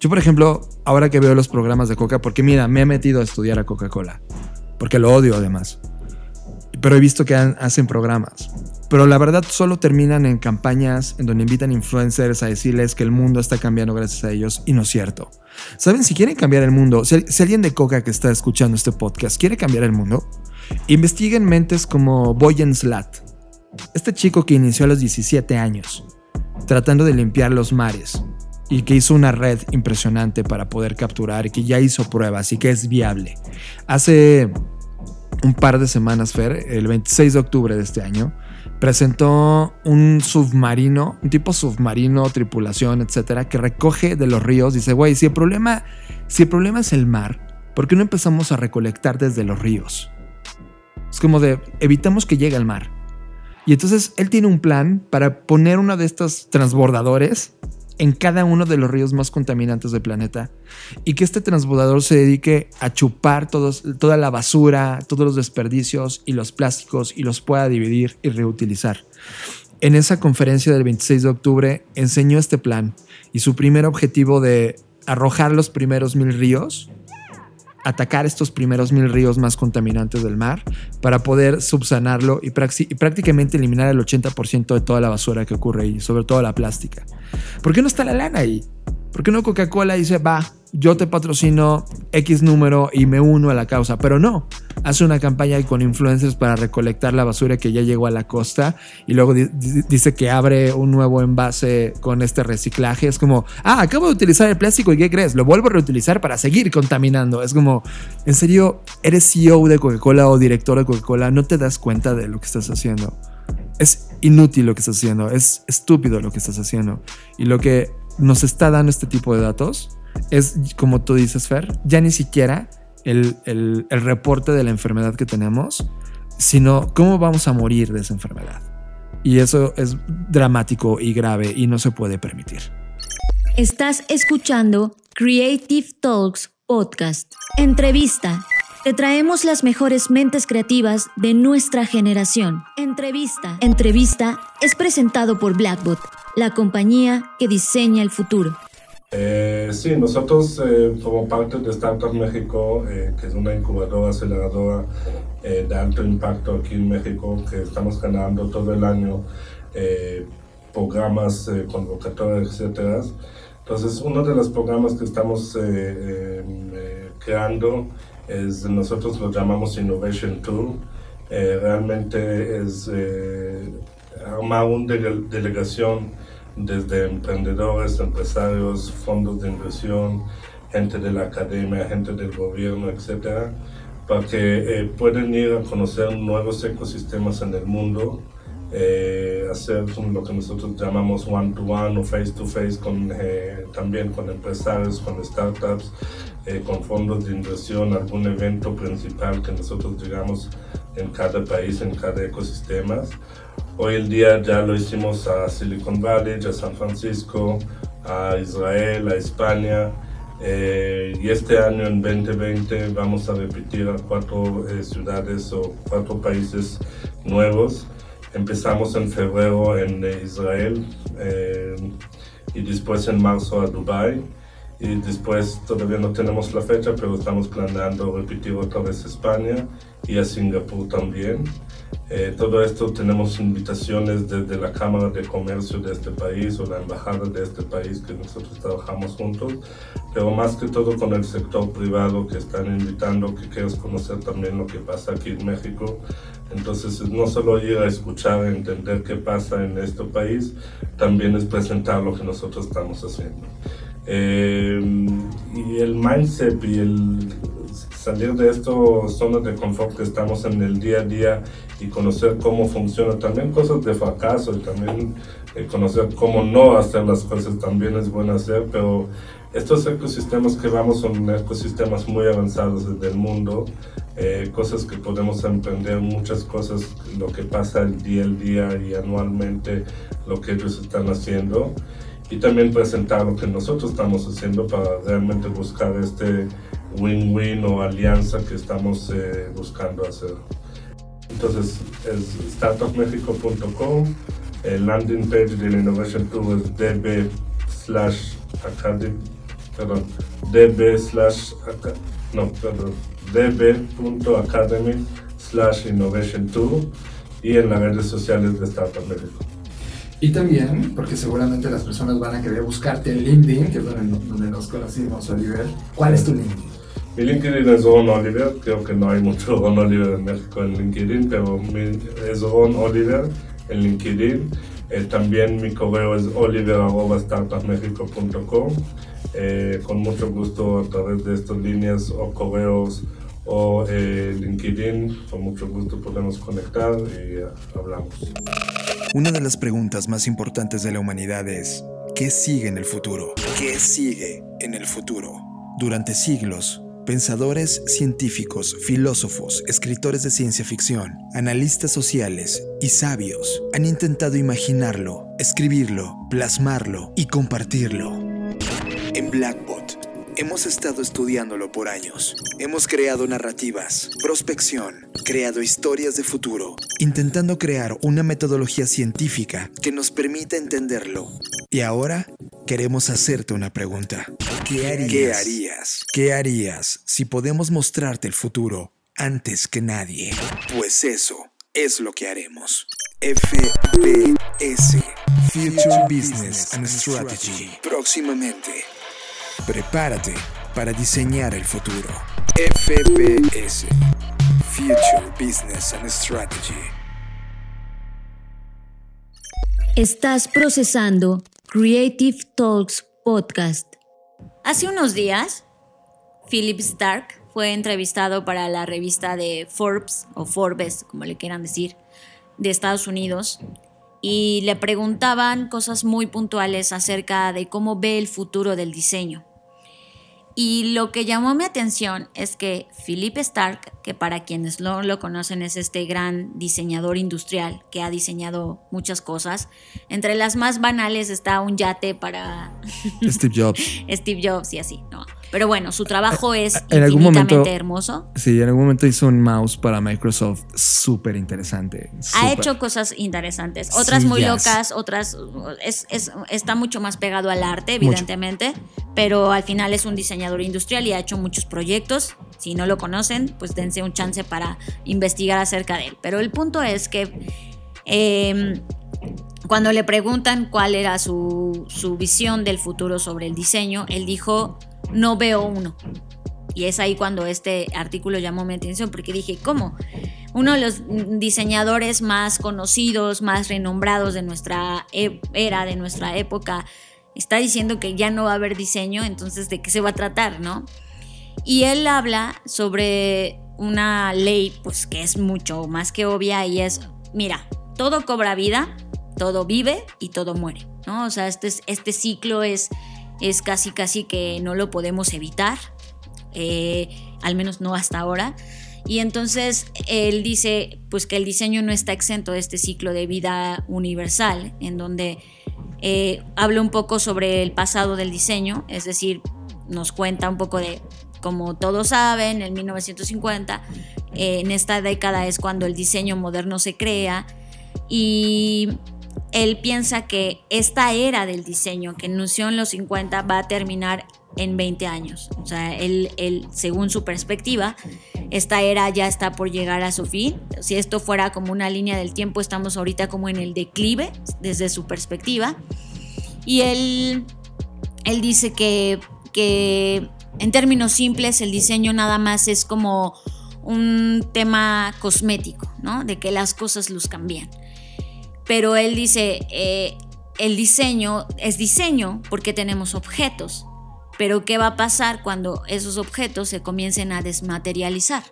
Yo, por ejemplo, ahora que veo los programas de Coca, porque mira, me he metido a estudiar a Coca-Cola, porque lo odio además, pero he visto que hacen programas. Pero la verdad solo terminan en campañas en donde invitan influencers a decirles que el mundo está cambiando gracias a ellos y no es cierto. ¿Saben? Si quieren cambiar el mundo, si, alguien de Coca que está escuchando este podcast quiere cambiar el mundo, investiguen mentes como Boyan Slat, este chico que inició a los 17 años, tratando de limpiar los mares y que hizo una red impresionante para poder capturar y que ya hizo pruebas y que es viable. Hace un par de semanas, Fer, el 26 de octubre de este año, presentó un submarino, un tipo submarino, tripulación, etcétera, que recoge de los ríos. Dice, güey, si el problema, si el problema es el mar, ¿por qué no empezamos a recolectar desde los ríos? Es como de evitamos que llegue al mar. Y entonces él tiene un plan para poner uno de estos transbordadores en cada uno de los ríos más contaminantes del planeta y que este transbordador se dedique a chupar toda la basura, todos los desperdicios y los plásticos y los pueda dividir y reutilizar. En esa conferencia del 26 de octubre enseñó este plan y su primer objetivo de arrojar los primeros mil ríos atacar estos primeros mil ríos más contaminantes del mar para poder subsanarlo y, y prácticamente eliminar el 80% de toda la basura que ocurre ahí, sobre todo la plástica. ¿Por qué no está la lana ahí? ¿Por qué no Coca-Cola dice, va, yo te patrocino X número y me uno a la causa? Pero no, hace una campaña con influencers para recolectar la basura que ya llegó a la costa y luego dice que abre un nuevo envase con este reciclaje. Es como, ah, acabo de utilizar el plástico y ¿qué crees? Lo vuelvo a reutilizar para seguir contaminando. Es como, en serio, eres CEO de Coca-Cola o director de Coca-Cola, no te das cuenta de lo que estás haciendo. Es inútil lo que estás haciendo, es estúpido lo que estás haciendo. Y lo que nos está dando este tipo de datos es, como tú dices, Fer, ya ni siquiera el, el, reporte de la enfermedad que tenemos, sino cómo vamos a morir de esa enfermedad. Y eso es dramático y grave y no se puede permitir. Estás escuchando Creative Talks Podcast. Entrevista. Te traemos las mejores mentes creativas de nuestra generación. Entrevista. Entrevista es presentado por Blackbot la compañía que diseña el futuro. Eh, sí, nosotros eh, como parte de Startup México, eh, que es una incubadora aceleradora eh, de alto impacto aquí en México, que estamos ganando todo el año programas, convocatorias, etc. Entonces, uno de los programas que estamos creando es, nosotros lo llamamos Innovation Tool. realmente es armar una delegación desde emprendedores, empresarios, fondos de inversión, gente de la academia, gente del gobierno, etcétera, para que eh, puedan ir a conocer nuevos ecosistemas en el mundo, eh, hacer lo que nosotros llamamos one-to-one o face-to-face con, eh, también con empresarios, con startups, con fondos de inversión, algún evento principal que nosotros digamos en cada país, en cada ecosistema. Hoy en día ya lo hicimos a Silicon Valley, a San Francisco, a Israel, a España. Eh, y este año, en 2020, vamos a repetir a cuatro eh, ciudades o cuatro países nuevos. Empezamos en febrero en eh, Israel y después en marzo a Dubai. Y después todavía no tenemos la fecha, pero estamos planeando repetir otra vez España y a Singapur también. Eh, todo esto tenemos invitaciones desde la Cámara de Comercio de este país o la Embajada de este país que nosotros trabajamos juntos, pero más que todo con el sector privado que están invitando, que quieres conocer también lo que pasa aquí en México. Entonces, no solo ir a escuchar, a entender qué pasa en este país, también es presentar lo que nosotros estamos haciendo. Eh, y el mindset y el salir de esto zona de confort que estamos en el día a día y conocer cómo funciona también cosas de fracaso y también eh, conocer cómo no hacer las cosas también es bueno hacer pero estos ecosistemas que vamos son ecosistemas muy avanzados del mundo eh, cosas que podemos emprender muchas cosas lo que pasa el día al día y anualmente lo que ellos están haciendo y también presentar lo que nosotros estamos haciendo para realmente buscar este win-win o alianza que estamos eh, buscando hacer. Entonces es startupmexico.com, el landing page de la Innovation Tool es db slash perdón, db slash, no, perdón, db.academy slash innovation tool y en las redes sociales de Startup México. Y también, porque seguramente las personas van a querer buscarte en LinkedIn, que es donde, donde nos conocimos, Oliver. ¿Cuál es tu LinkedIn? Mi LinkedIn es Ron Oliver, creo que no hay mucho Ron Oliver en México en LinkedIn, pero es Ron Oliver en LinkedIn. Eh, también mi correo es oliver.startupmexico.com. Eh, con mucho gusto a través de estas líneas o correos o eh, LinkedIn, con mucho gusto podemos conectar y hablamos. Una de las preguntas más importantes de la humanidad es, ¿qué sigue en el futuro? ¿Qué sigue en el futuro? Durante siglos, Pensadores, científicos, filósofos, escritores de ciencia ficción, analistas sociales y sabios han intentado imaginarlo, escribirlo, plasmarlo y compartirlo. En Blackbot hemos estado estudiándolo por años. Hemos creado narrativas, prospección, creado historias de futuro, intentando crear una metodología científica que nos permita entenderlo. Y ahora queremos hacerte una pregunta. ¿Qué harías? ¿Qué harías? ¿Qué harías si podemos mostrarte el futuro antes que nadie? Pues eso es lo que haremos. FBS Future Business and Strategy. Próximamente. Prepárate para diseñar el futuro. FBS Future Business and Strategy. Estás procesando Creative Talks Podcast. Hace unos días, Philip Stark fue entrevistado para la revista de Forbes o Forbes, como le quieran decir, de Estados Unidos y le preguntaban cosas muy puntuales acerca de cómo ve el futuro del diseño. Y lo que llamó mi atención es que Philip Stark, que para quienes no lo conocen es este gran diseñador industrial que ha diseñado muchas cosas, entre las más banales está un yate para Steve Jobs. Steve Jobs y así, ¿no? Pero bueno, su trabajo es en algún momento, hermoso. Sí, en algún momento hizo un mouse para Microsoft súper interesante. Ha hecho cosas interesantes, otras muy locas, otras es, está mucho más pegado al arte, evidentemente, pero al final es un diseñador industrial y ha hecho muchos proyectos. Si no lo conocen, pues dense un chance para investigar acerca de él. Pero el punto es que em, cuando le preguntan cuál era su, su visión del futuro sobre el diseño, él dijo no veo uno. Y es ahí cuando este artículo llamó mi atención, porque dije, ¿cómo? Uno de los diseñadores más conocidos, más renombrados de nuestra e-, era, de nuestra época, está diciendo que ya no va a haber diseño, entonces ¿de qué se va a tratar, no? Y él habla sobre una ley, pues que es mucho más que obvia y es, mira, todo cobra vida, todo vive y todo muere, ¿no? O sea, este, este ciclo es es casi casi que no lo podemos evitar, eh, al menos no hasta ahora. Y entonces él dice pues que el diseño no está exento de este ciclo de vida universal, en donde eh, habla un poco sobre el pasado del diseño, es decir, nos cuenta un poco de, como todos saben, en 1950, eh, en esta década es cuando el diseño moderno se crea y él piensa que esta era del diseño que inició en los 50 va a terminar en 20 años. O sea, él, según su perspectiva, esta era ya está por llegar a su fin. Si esto fuera como una línea del tiempo, estamos ahorita como en el declive desde su perspectiva. Y él, él dice que, que en términos simples el diseño nada más es como un tema cosmético, ¿no? De que las cosas luzcan bien pero él dice, eh, el diseño es diseño porque tenemos objetos, pero ¿qué va a pasar cuando esos objetos se comiencen a desmaterializar?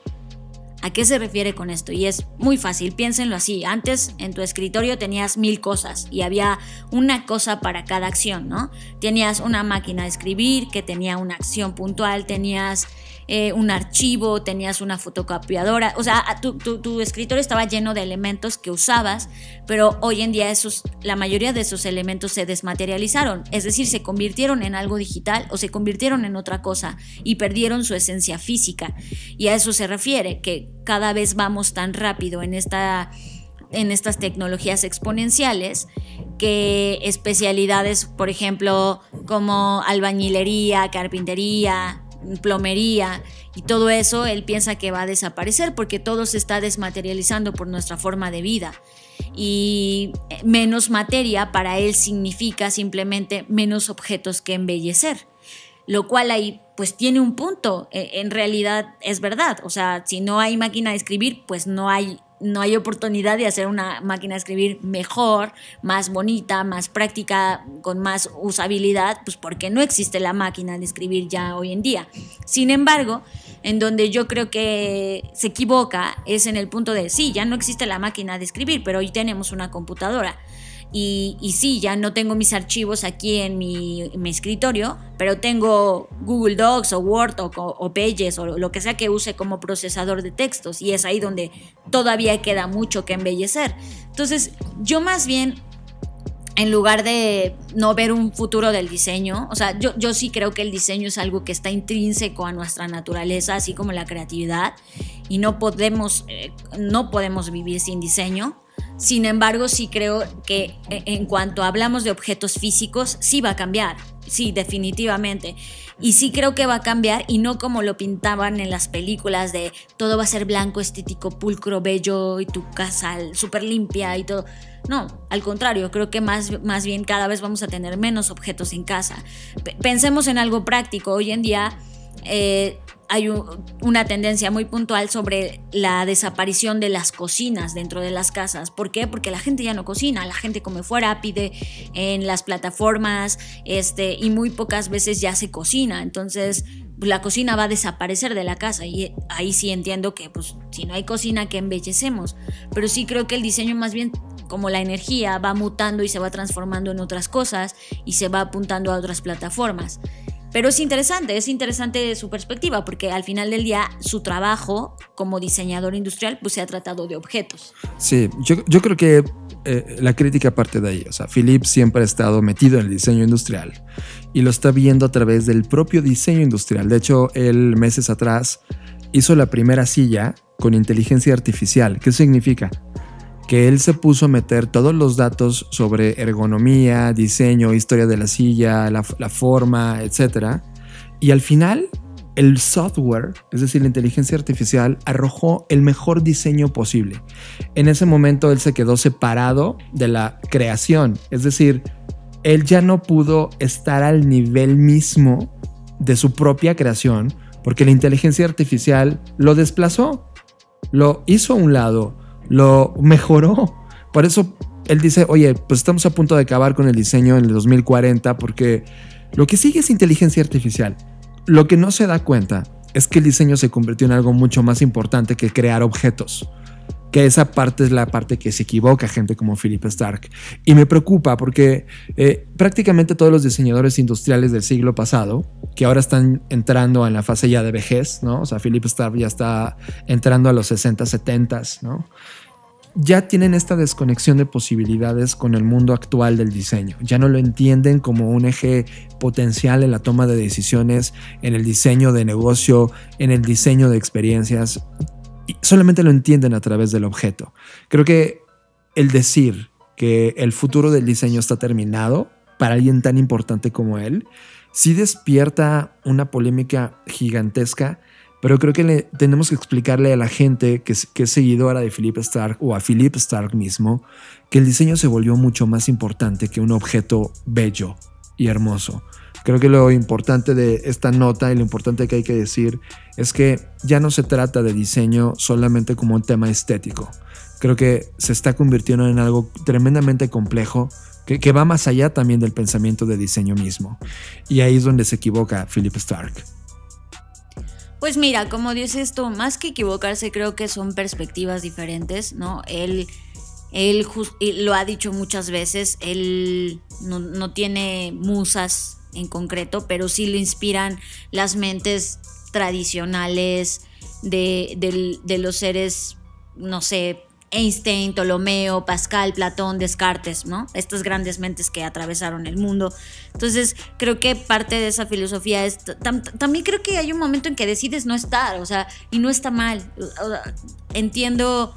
¿A qué se refiere con esto? Y es muy fácil, piénsenlo así. Antes en tu escritorio tenías mil cosas y había una cosa para cada acción, ¿no? Tenías una máquina de escribir que tenía una acción puntual, tenías eh, un archivo, tenías una fotocopiadora, o sea, tu, escritorio estaba lleno de elementos que usabas, pero hoy en día esos, la mayoría de esos elementos se desmaterializaron, es decir, se convirtieron en algo digital o se convirtieron en otra cosa y perdieron su esencia física. Y a eso se refiere, que cada vez vamos tan rápido en esta en estas tecnologías exponenciales que especialidades, por ejemplo, como albañilería, carpintería, plomería y todo eso, él piensa que va a desaparecer porque todo se está desmaterializando por nuestra forma de vida. Y menos materia para él significa simplemente menos objetos que embellecer. Lo cual ahí pues tiene un punto, e, en realidad es verdad, o sea, si no hay máquina de escribir, pues no hay no hay oportunidad de hacer una máquina de escribir mejor, más bonita, más práctica, con más usabilidad, pues porque no existe la máquina de escribir ya hoy en día. Sin embargo, en donde yo creo que se equivoca es en el punto de, sí, ya no existe la máquina de escribir, pero hoy tenemos una computadora. Y, y, sí, ya no tengo mis archivos aquí en mi, escritorio, pero tengo Google Docs o Word o, Pages o lo que sea que use como procesador de textos. Y es ahí donde todavía queda mucho que embellecer. Entonces, yo más bien, en lugar de no ver un futuro del diseño, o sea, yo, yo sí creo que el diseño es algo que está intrínseco a nuestra naturaleza, así como la creatividad, y no podemos, eh, no podemos vivir sin diseño Sin embargo, sí creo que eh, en cuanto hablamos de objetos físicos, sí va a cambiar. Sí, definitivamente. Y sí creo que va a cambiar y no como lo pintaban en las películas de todo va a ser blanco, estético, pulcro, bello y tu casa súper limpia y todo. No, al contrario, creo que más, más bien cada vez vamos a tener menos objetos en casa. pensemos en algo práctico. Hoy en día eh, hay una tendencia muy puntual sobre la desaparición de las cocinas dentro de las casas. ¿Por qué? Porque la gente ya no cocina, la gente come fuera, pide en las plataformas este, y muy pocas veces ya se cocina. Entonces la cocina va a desaparecer de la casa y ahí sí entiendo que pues si no hay cocina que embellecemos. Pero sí creo que el diseño más bien como la energía va mutando y se va transformando en otras cosas y se va apuntando a otras plataformas. Pero es interesante, es interesante su perspectiva, porque al final del día su trabajo como diseñador industrial pues se ha tratado de objetos. Sí, yo, creo que eh, la crítica parte de ahí. O sea, Philip siempre ha estado metido en el diseño industrial y lo está viendo a través del propio diseño industrial. De hecho, él meses atrás hizo la primera silla con inteligencia artificial. ¿Qué significa? Que él se puso a meter todos los datos sobre ergonomía, diseño, historia de la silla, la, forma, etc. Y al final, el software, es decir, la inteligencia artificial, arrojó el mejor diseño posible. En ese momento él se quedó separado de la creación, es decir, él ya no pudo estar al nivel mismo de su propia creación porque la inteligencia artificial lo desplazó, lo hizo a un lado lo mejoró. Por eso él dice, oye, pues estamos a punto de acabar con el diseño en el 2040 porque lo que sigue es inteligencia artificial. Lo que no se da cuenta es que el diseño se convirtió en algo mucho más importante que crear objetos. Que esa parte es la parte que se equivoca gente como Philip Stark. Y me preocupa porque eh, prácticamente todos los diseñadores industriales del siglo pasado, que ahora están entrando en la fase ya de vejez, ¿no? O sea, Philip Stark ya está entrando a los 60, 70, ¿no? ya tienen esta desconexión de posibilidades con el mundo actual del diseño. Ya no lo entienden como un eje potencial en la toma de decisiones, en el diseño de negocio, en el diseño de experiencias. Solamente lo entienden a través del objeto. Creo que el decir que el futuro del diseño está terminado para alguien tan importante como él, sí despierta una polémica gigantesca pero creo que tenemos que explicarle a la gente que, que es seguidora de Philip Stark o a Philip Stark mismo que el diseño se volvió mucho más importante que un objeto bello y hermoso. Creo que lo importante de esta nota y lo importante que hay que decir es que ya no se trata de diseño solamente como un tema estético. Creo que se está convirtiendo en algo tremendamente complejo que, va más allá también del pensamiento de diseño mismo. Y ahí es donde se equivoca Philip Stark. Pues mira, como dices esto, más que equivocarse, creo que son perspectivas diferentes, ¿no? Él, él lo ha dicho muchas veces, él no, tiene musas en concreto, pero sí le inspiran las mentes tradicionales de, de los seres, no sé, Einstein, Ptolomeo, Pascal, Platón, Descartes, ¿no? Estas grandes mentes que atravesaron el mundo. Entonces, creo que parte de esa filosofía es. también creo que hay un momento en que decides no estar, o sea, y no está mal. entiendo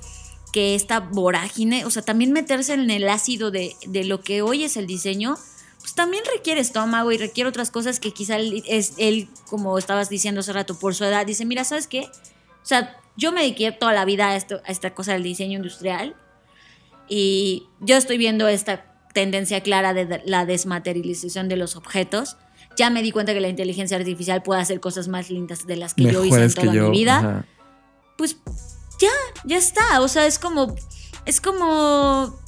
que esta vorágine, o sea, también meterse en el ácido de, de, lo que hoy es el diseño, pues también requiere estómago y requiere otras cosas que quizá él, es, él, como estabas diciendo hace rato, por su edad, dice, mira, ¿sabes qué? O sea, yo me dediqué toda la vida a, esto, a esta cosa del diseño industrial y yo estoy viendo esta tendencia clara de la desmaterialización de los objetos. Ya me di cuenta que la inteligencia artificial puede hacer cosas más lindas de las que yo hice en toda mi vida. Pues ya, ya está. O sea, es como. Es como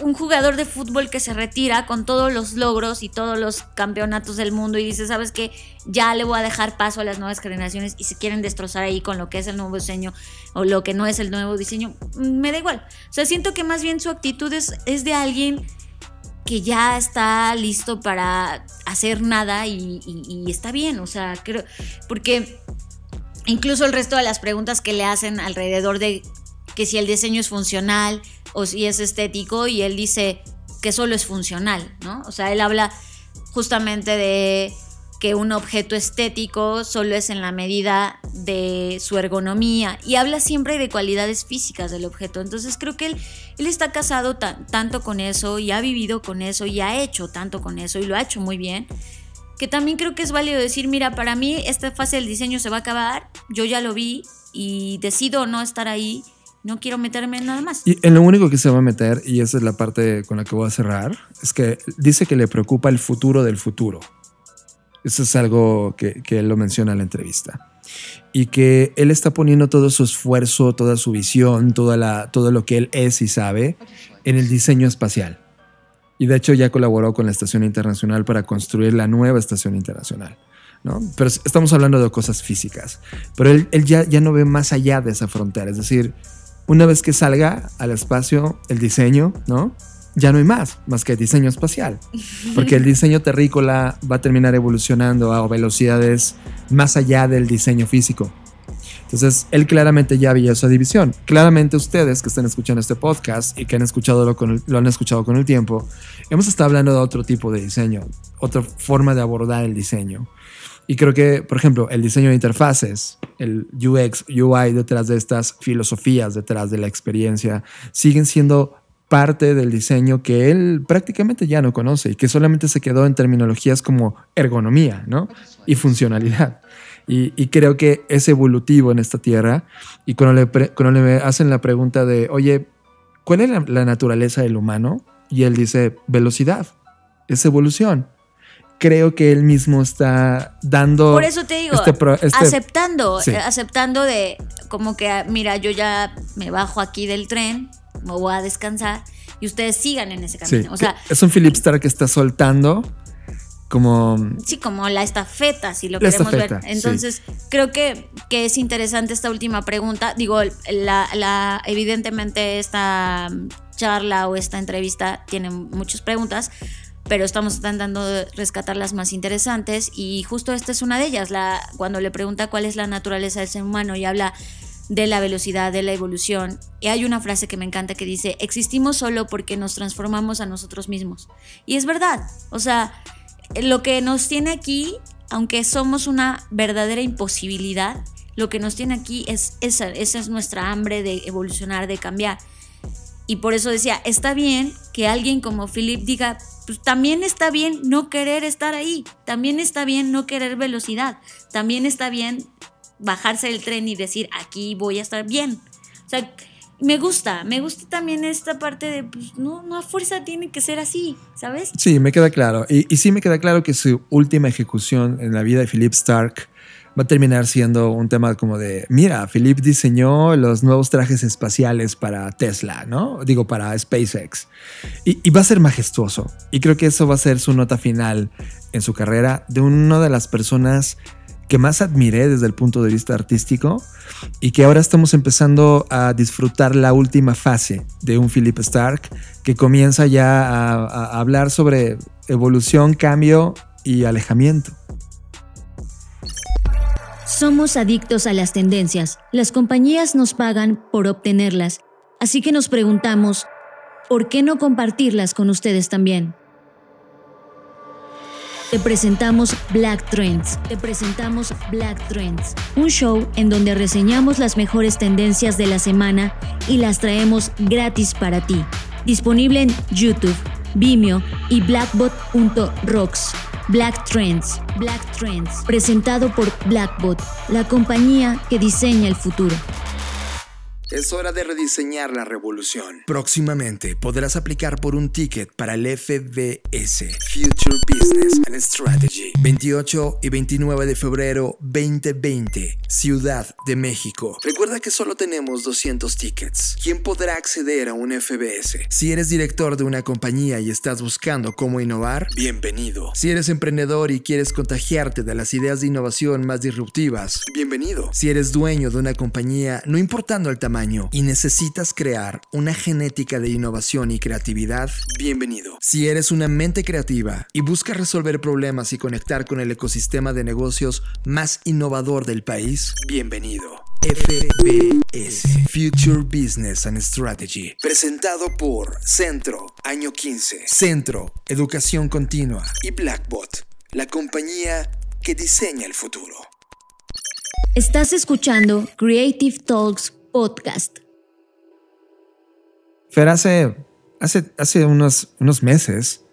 un jugador de fútbol que se retira con todos los logros y todos los campeonatos del mundo y dice, ¿sabes qué? Ya le voy a dejar paso a las nuevas generaciones y se quieren destrozar ahí con lo que es el nuevo diseño o lo que no es el nuevo diseño, mm, me da igual. O sea, siento que más bien su actitud es, es de alguien que ya está listo para hacer nada y, y está bien, o sea, creo, porque incluso el resto de las preguntas que le hacen alrededor de que si el diseño es funcional, o si es estético y él dice que solo es funcional, ¿no? O sea, él habla justamente de que un objeto estético solo es en la medida de su ergonomía y habla siempre de cualidades físicas del objeto. Entonces creo que él, él está casado tanto con eso y ha vivido con eso y ha hecho tanto con eso y lo ha hecho muy bien, que también creo que es válido decir, mira, para mí esta fase del diseño se va a acabar, yo ya lo vi y decido no estar ahí no quiero meterme en nada más. Y en lo único que se va a meter, y esa es la parte con la que voy a cerrar, es que dice que le preocupa el futuro del futuro. Eso es algo que, él lo menciona en la entrevista. Y que él está poniendo todo su esfuerzo, toda su visión, toda la, todo lo que él es y sabe en el diseño espacial. Y de hecho ya colaboró con la Estación Internacional para construir la nueva Estación Internacional. ¿no? Pero estamos hablando de cosas físicas. Pero él, él ya, ya no ve más allá de esa frontera. Es decir, una vez que salga al espacio el diseño, ¿no? Ya no hay más, más que diseño espacial. Porque el diseño terrícola va a terminar evolucionando a velocidades más allá del diseño físico. Entonces, él claramente ya había esa división. Claramente ustedes que están escuchando este podcast y que han escuchado lo, lo han escuchado con el tiempo, hemos estado hablando de otro tipo de diseño, otra forma de abordar el diseño. Y creo que, por ejemplo, el diseño de interfaces, el UX, UI detrás de estas filosofías, detrás de la experiencia, siguen siendo parte del diseño que él prácticamente ya no conoce y que solamente se quedó en terminologías como ergonomía ¿no? y funcionalidad. Y, creo que es evolutivo en esta tierra. Y cuando le, cuando le hacen la pregunta de, oye, ¿cuál es la naturaleza del humano? Y él dice, velocidad, es evolución creo que él mismo está dando. Por eso te digo, este este aceptando, eh, aceptando de como que, mira, yo ya me bajo aquí del tren, me voy a descansar y ustedes sigan en ese camino. o sea, es un Philip Star que está soltando como. Sí, como la estafeta, si lo queremos ver. Entonces, creo que, que, es interesante esta última pregunta. Digo, la, la, evidentemente esta charla o esta entrevista tiene muchas preguntas, pero estamos tratando de rescatar las más interesantes y justo esta es una de ellas, la, cuando le pregunta cuál es la naturaleza del ser humano y habla de la velocidad, de la evolución. Y hay una frase que me encanta que dice, existimos solo porque nos transformamos a nosotros mismos. Y es verdad, o sea, lo que nos tiene aquí, aunque somos una verdadera imposibilidad, lo que nos tiene aquí es esa, esa es nuestra hambre de evolucionar, de cambiar. Y por eso decía, está bien que alguien como Philip diga, pues también está bien no querer estar ahí, también está bien no querer velocidad, también está bien bajarse del tren y decir, aquí voy a estar bien. O sea, me gusta, me gusta también esta parte de, pues no, no a fuerza tiene que ser así, ¿sabes? Sí, me queda claro. Y, y sí me queda claro que su última ejecución en la vida de Philip Stark va a terminar siendo un tema como de, mira, Philip diseñó los nuevos trajes espaciales para Tesla, ¿no? Digo, para SpaceX. Y, va a ser majestuoso. Y creo que eso va a ser su nota final en su carrera de una de las personas que más admiré desde el punto de vista artístico y que ahora estamos empezando a disfrutar la última fase de un Philip Stark que comienza ya a hablar sobre evolución, cambio y alejamiento. Somos adictos a las tendencias. Las compañías nos pagan por obtenerlas. Así que nos preguntamos, ¿por qué no compartirlas con ustedes también? Te presentamos Black Trends. Te presentamos Black Trends, un show en donde reseñamos las mejores tendencias de la semana y las traemos gratis para ti. Disponible en YouTube, Vimeo y blackbot.rocks. Black Trends. Black Trends. Presentado por Blackbot, la compañía que diseña el futuro. Es hora de rediseñar la revolución. Próximamente podrás aplicar por un ticket para el FBS, Future Business and Strategy. 28 y 29 de febrero 2020, Ciudad de México. Recuerda que solo tenemos 200 tickets. ¿Quién podrá acceder a un FBS? Si eres director de una compañía y estás buscando cómo innovar, bienvenido. Si eres emprendedor y quieres contagiarte de las ideas de innovación más disruptivas, bienvenido. Si eres dueño de una compañía, no importando el tamaño, y necesitas crear una genética de innovación y creatividad, bienvenido. Si eres una mente creativa y buscas resolver problemas y conectar con el ecosistema de negocios más innovador del país, bienvenido. FBS Future Business and Strategy presentado por Centro Año 15 Centro Educación Continua y Blackbot la compañía que diseña el futuro. Estás escuchando Creative Talks Podcast. Fer, hace, hace, hace unos, unos meses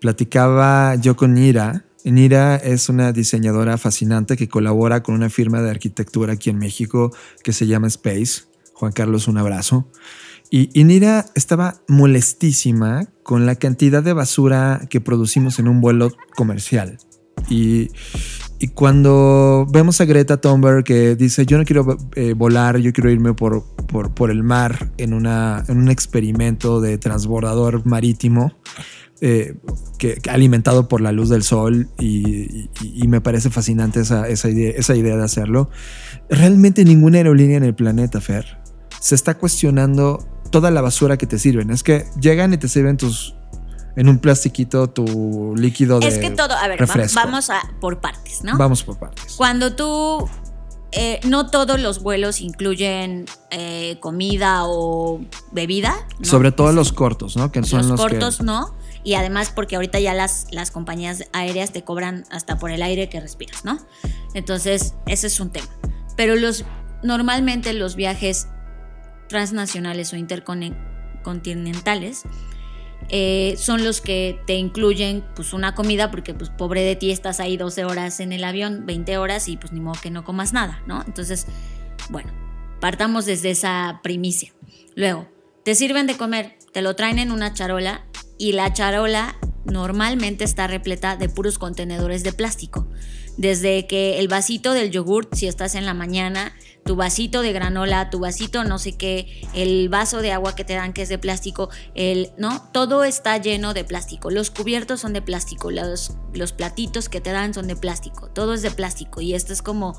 platicaba yo con Nira. Nira es una diseñadora fascinante que colabora con una firma de arquitectura aquí en México que se llama Space. Juan Carlos, un abrazo. Y, y, Nira estaba molestísima con la cantidad de basura que producimos en un vuelo comercial. Y, y cuando vemos a Greta Thunberg que dice, yo no quiero eh, volar, yo quiero irme por, por, por el mar en, una, en un experimento de transbordador marítimo, eh, que, alimentado por la luz del sol y me parece fascinante esa, esa, idea, esa idea de hacerlo. Realmente ninguna aerolínea en el planeta, Fer, se está cuestionando toda la basura que te sirven. Es que llegan y te sirven tus en un plastiquito tu líquido de Es que todo, a ver, refresco. vamos a por partes, ¿no? Vamos por partes. Cuando tú eh, no todos los vuelos incluyen eh, comida o bebida. ¿no? Sobre todo los cortos, ¿no? Que son los, los cortos que... no. Y además porque ahorita ya las, las compañías aéreas te cobran hasta por el aire que respiras, ¿no? Entonces, ese es un tema. Pero los normalmente los viajes transnacionales o intercontinentales eh, son los que te incluyen pues una comida porque pues pobre de ti estás ahí 12 horas en el avión, 20 horas y pues ni modo que no comas nada, ¿no? Entonces, bueno, partamos desde esa primicia. Luego, te sirven de comer, te lo traen en una charola y la charola normalmente está repleta de puros contenedores de plástico. Desde que el vasito del yogurt, si estás en la mañana, tu vasito de granola, tu vasito no sé qué, el vaso de agua que te dan que es de plástico, el, ¿no? Todo está lleno de plástico. Los cubiertos son de plástico, los, los platitos que te dan son de plástico, todo es de plástico. Y esto es como,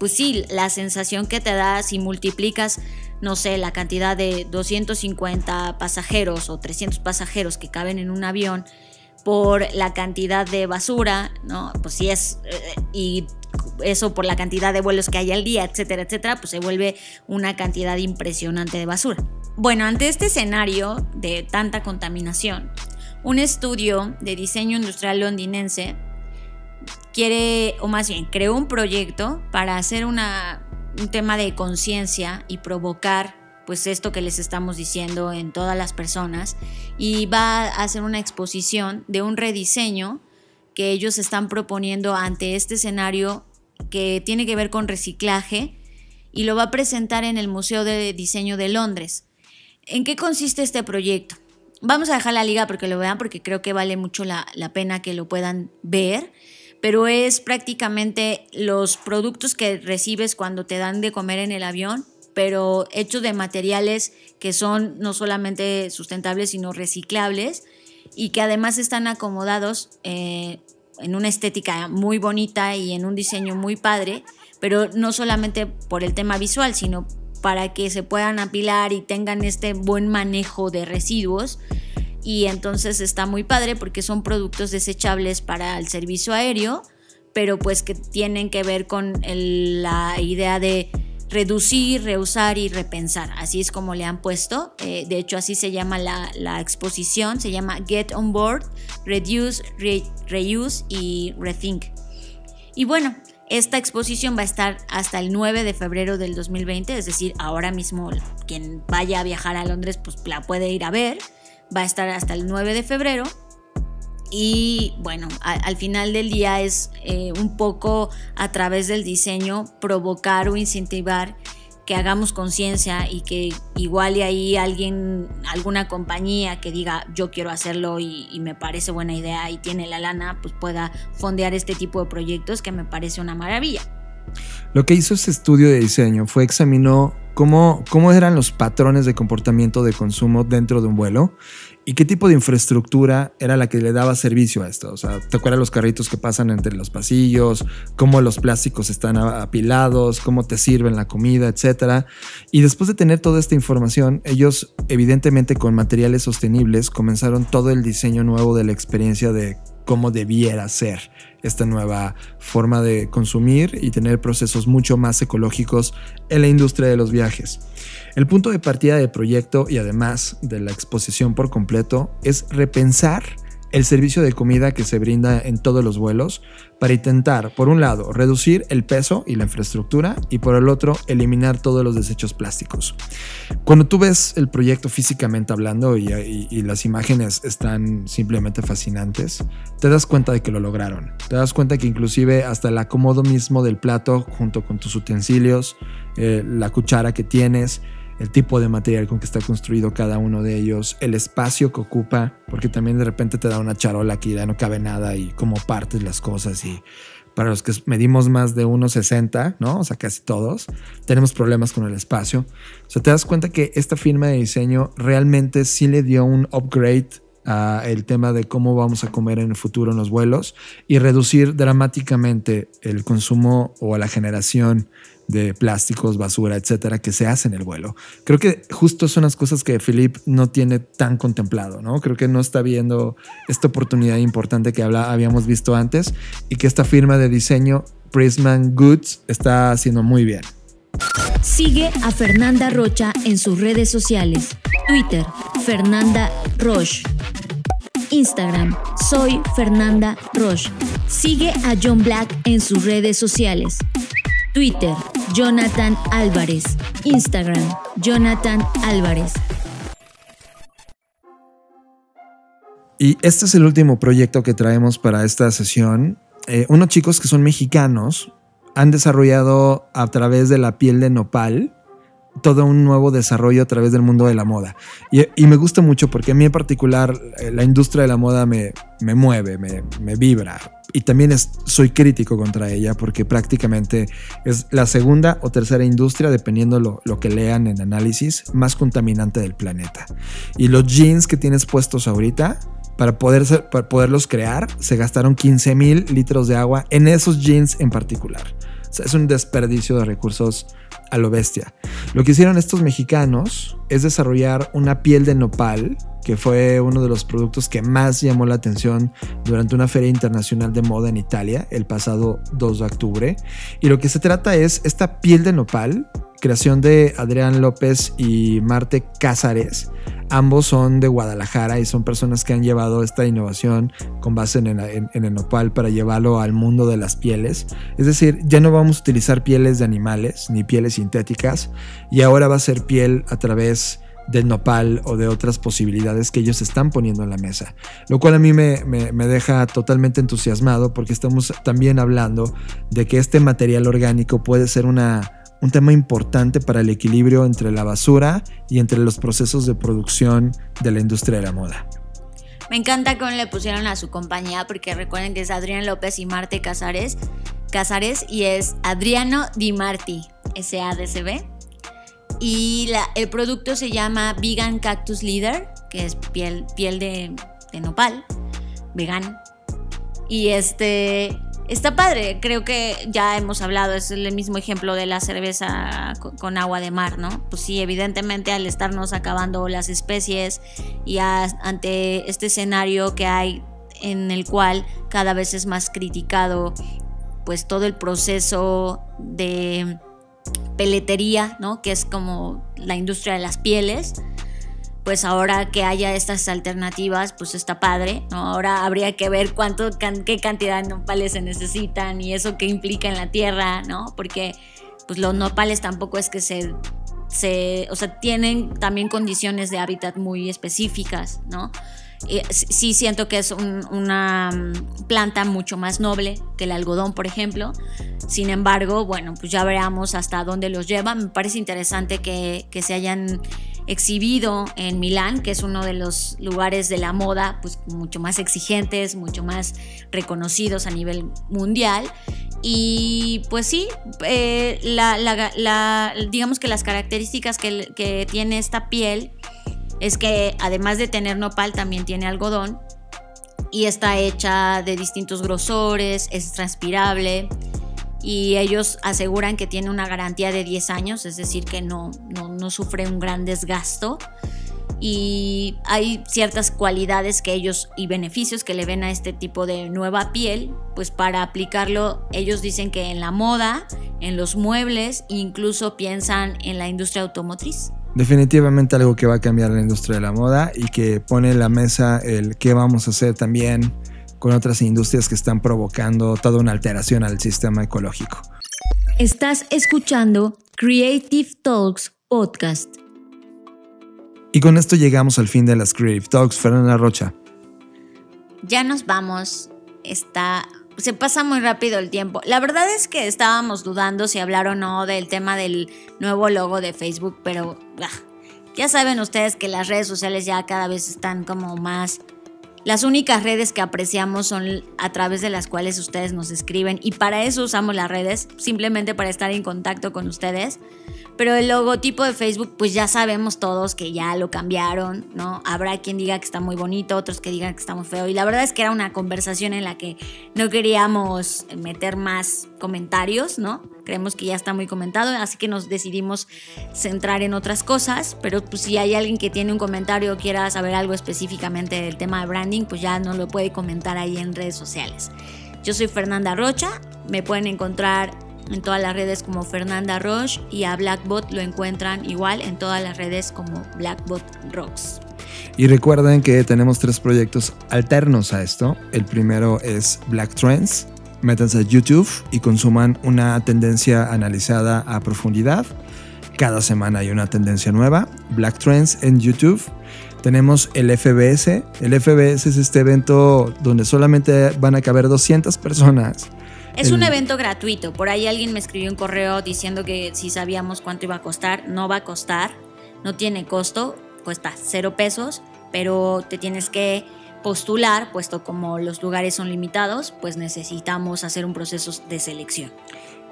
pues sí, la sensación que te da si multiplicas, no sé, la cantidad de 250 pasajeros o 300 pasajeros que caben en un avión por la cantidad de basura, ¿no? Pues sí es, eh, y eso por la cantidad de vuelos que hay al día, etcétera, etcétera, pues se vuelve una cantidad impresionante de basura. Bueno, ante este escenario de tanta contaminación, un estudio de diseño industrial londinense quiere, o más bien, creó un proyecto para hacer un tema de conciencia y provocar pues esto que les estamos diciendo en todas las personas y va a hacer una exposición de un rediseño que ellos están proponiendo ante este escenario que tiene que ver con reciclaje y lo va a presentar en el Museo de Diseño de Londres. ¿En qué consiste este proyecto? Vamos a dejar la liga porque lo vean porque creo que vale mucho la, la pena que lo puedan ver, pero es prácticamente los productos que recibes cuando te dan de comer en el avión pero hechos de materiales que son no solamente sustentables, sino reciclables y que además están acomodados eh, en una estética muy bonita y en un diseño muy padre, pero no solamente por el tema visual, sino para que se puedan apilar y tengan este buen manejo de residuos. Y entonces está muy padre porque son productos desechables para el servicio aéreo, pero pues que tienen que ver con la idea de reducir, reusar y repensar. Así es como le han puesto. Eh, de hecho, así se llama la, la, exposición. Se llama Get On Board, Reduce, Re, Reuse y Rethink. Y bueno, esta exposición va a estar hasta el 9 de febrero del 2020, es decir, ahora mismo quien vaya a viajar a Londres pues la puede ir a ver. Va a estar hasta el 9 de febrero. Y bueno, al final del día es eh, un poco a través del diseño provocar o incentivar que hagamos conciencia y que igual y ahí alguien, alguna compañía que diga yo quiero hacerlo y, y, me parece buena idea y tiene la lana, pues pueda fondear este tipo de proyectos que me parece una maravilla. Lo que hizo este estudio de diseño fue examinó cómo, cómo eran los patrones de comportamiento de consumo dentro de un vuelo ¿Y qué tipo de infraestructura era la que le daba servicio a esto? O sea, ¿te acuerdas los carritos que pasan entre los pasillos? ¿Cómo los plásticos están apilados? ¿Cómo te sirven la comida? Etcétera. Y después de tener toda esta información, ellos, evidentemente con materiales sostenibles, comenzaron todo el diseño nuevo de la experiencia de cómo debiera ser esta nueva forma de consumir y tener procesos mucho más ecológicos en la industria de los viajes. El punto de partida del proyecto y además de la exposición por completo es repensar el servicio de comida que se brinda en todos los vuelos para intentar, por un lado, reducir el peso y la infraestructura y por el otro, eliminar todos los desechos plásticos. Cuando tú ves el proyecto físicamente hablando y, las imágenes están simplemente fascinantes, te das cuenta de que lo lograron. Te das cuenta que inclusive hasta el acomodo mismo del plato junto con tus utensilios, eh, la cuchara que tienes, el tipo de material con que está construido cada uno de ellos, el espacio que ocupa, porque también de repente te da una charola que ya no cabe nada y cómo partes las cosas y para los que medimos más de 1,60, ¿no? O sea, casi todos, tenemos problemas con el espacio. O sea, te das cuenta que esta firma de diseño realmente sí le dio un upgrade a el tema de cómo vamos a comer en el futuro en los vuelos y reducir dramáticamente el consumo o la generación de plásticos, basura, etcétera, que se hace en el vuelo. Creo que justo son las cosas que Philip no tiene tan contemplado, ¿no? Creo que no está viendo esta oportunidad importante que habla, habíamos visto antes y que esta firma de diseño, Prisman Goods, está haciendo muy bien. Sigue a Fernanda Rocha en sus redes sociales. Twitter, Fernanda Roche. Instagram, soy Fernanda Roche. Sigue a John Black en sus redes sociales. Twitter, Jonathan Álvarez. Instagram, Jonathan Álvarez. Y este es el último proyecto que traemos para esta sesión. Eh, unos chicos que son mexicanos han desarrollado a través de la piel de nopal todo un nuevo desarrollo a través del mundo de la moda. Y, me gusta mucho porque a mí en particular eh, la industria de la moda me, me mueve, me, me, vibra. Y también soy crítico contra ella porque prácticamente es la segunda o tercera industria, dependiendo lo, lo que lean en análisis, más contaminante del planeta. Y los jeans que tienes puestos ahorita, para, poder para poderlos crear, se gastaron 15 mil litros de agua en esos jeans en particular. O sea, es un desperdicio de recursos a lo bestia. Lo que hicieron estos mexicanos es desarrollar una piel de nopal, que fue uno de los productos que más llamó la atención durante una feria internacional de moda en Italia el pasado 2 de octubre. Y lo que se trata es esta piel de nopal creación de Adrián López y Marte Cázares. Ambos son de Guadalajara y son personas que han llevado esta innovación con base en el, nopal para llevarlo al mundo de las pieles. Es decir, ya no vamos a utilizar pieles de animales ni pieles sintéticas y ahora va a ser piel a través del nopal o de otras posibilidades que ellos están poniendo en la mesa. Lo cual a mí me, me, deja totalmente entusiasmado porque estamos también hablando de que este material orgánico puede ser una un tema importante para el equilibrio entre la basura y entre los procesos de producción de la industria de la moda. Me encanta cómo le pusieron a su compañía, porque recuerden que es Adrián López y Marte Casares, Casares y es Adriano Di Marti, SADCB. Y el producto se llama Vegan Cactus Leader, que es piel, piel de, de nopal, vegan. Y este Está padre, creo que ya hemos hablado, es el mismo ejemplo de la cerveza con agua de mar, ¿no? Pues sí, evidentemente al estarnos acabando las especies y ante este escenario que hay en el cual cada vez es más criticado pues todo el proceso de peletería, ¿no? Que es como la industria de las pieles pues ahora que haya estas alternativas, pues está padre, ¿no? Ahora habría que ver cuánto, qué cantidad de nopales se necesitan y eso qué implica en la tierra, ¿no? Porque pues los nopales tampoco es que se, se o sea, tienen también condiciones de hábitat muy específicas, ¿no? sí siento que es una mm, planta mucho más noble que el algodón, por ejemplo. Sin embargo, bueno, pues ya veamos hasta dónde los lleva. Me parece interesante que, que se hayan exhibido en Milán, que es uno de los lugares de la moda pues, mucho más exigentes, mucho más reconocidos a nivel mundial. Y pues sí, eh, digamos que las características que, que tiene esta piel es que además de tener nopal también tiene algodón y está hecha de distintos grosores, es transpirable y ellos aseguran que tiene una garantía de 10 años, es decir, que no, no, sufre un gran desgasto. Y hay ciertas cualidades que ellos y beneficios que le ven a este tipo de nueva piel, pues para aplicarlo ellos dicen que en la moda, en los muebles, incluso piensan en la industria automotriz. definitivamente algo que va a cambiar la industria de la moda y que pone en la mesa el qué vamos a hacer también con otras industrias que están provocando toda una alteración al sistema ecológico. Estás escuchando Creative Talks Podcast. Y con esto llegamos al fin de las Creative Talks. Fernanda Rocha. Ya nos vamos. Está se pasa muy rápido el tiempo. La verdad es que estábamos dudando si hablar o no del tema del nuevo logo de Facebook, pero ah, ya saben ustedes que las redes sociales ya cada vez están como más... Las únicas redes que apreciamos son a través de las cuales ustedes nos escriben y para eso usamos las redes, simplemente para estar en contacto con ustedes. Pero el logotipo de Facebook, pues ya sabemos todos que ya lo cambiaron, ¿no? Habrá quien diga que está muy bonito, otros que digan que está muy feo. Y la verdad es que era una conversación en la que no queríamos meter más comentarios, ¿no? Creemos que ya está muy comentado, así que nos decidimos centrar en otras cosas. Pero pues si hay alguien que tiene un comentario o quiera saber algo específicamente del tema de branding, pues ya nos lo puede comentar ahí en redes sociales. Yo soy Fernanda Rocha, me pueden encontrar en todas las redes como Fernanda Roche y a Blackbot lo encuentran igual en todas las redes como Blackbot Rocks. Y recuerden que tenemos tres proyectos alternos a esto. El primero es Black Trends. Métanse a YouTube y consuman una tendencia analizada a profundidad. Cada semana hay una tendencia nueva. Black Trends en YouTube. Tenemos el FBS. El FBS es este evento donde solamente van a caber 200 personas es un evento gratuito. Por ahí alguien me escribió un correo diciendo que si sabíamos cuánto iba a costar, no va a costar, no tiene costo, cuesta cero pesos, pero te tienes que postular, puesto como los lugares son limitados, pues necesitamos hacer un proceso de selección.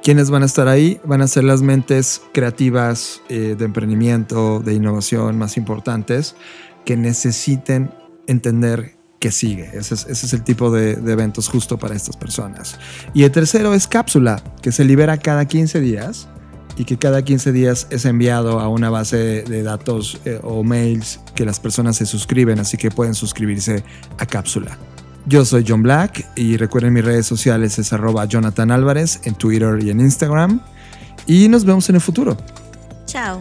¿Quiénes van a estar ahí? Van a ser las mentes creativas eh, de emprendimiento, de innovación más importantes que necesiten entender que sigue. Ese es, el tipo de, eventos justo para estas personas. Y el tercero es cápsula, que se libera cada 15 días y que cada 15 días es enviado a una base de datos eh, o mails que las personas se suscriben, así que pueden suscribirse a cápsula. Yo soy John Black y recuerden mis redes sociales es arroba Jonathan Álvarez en Twitter y en Instagram. Y nos vemos en el futuro. Chao.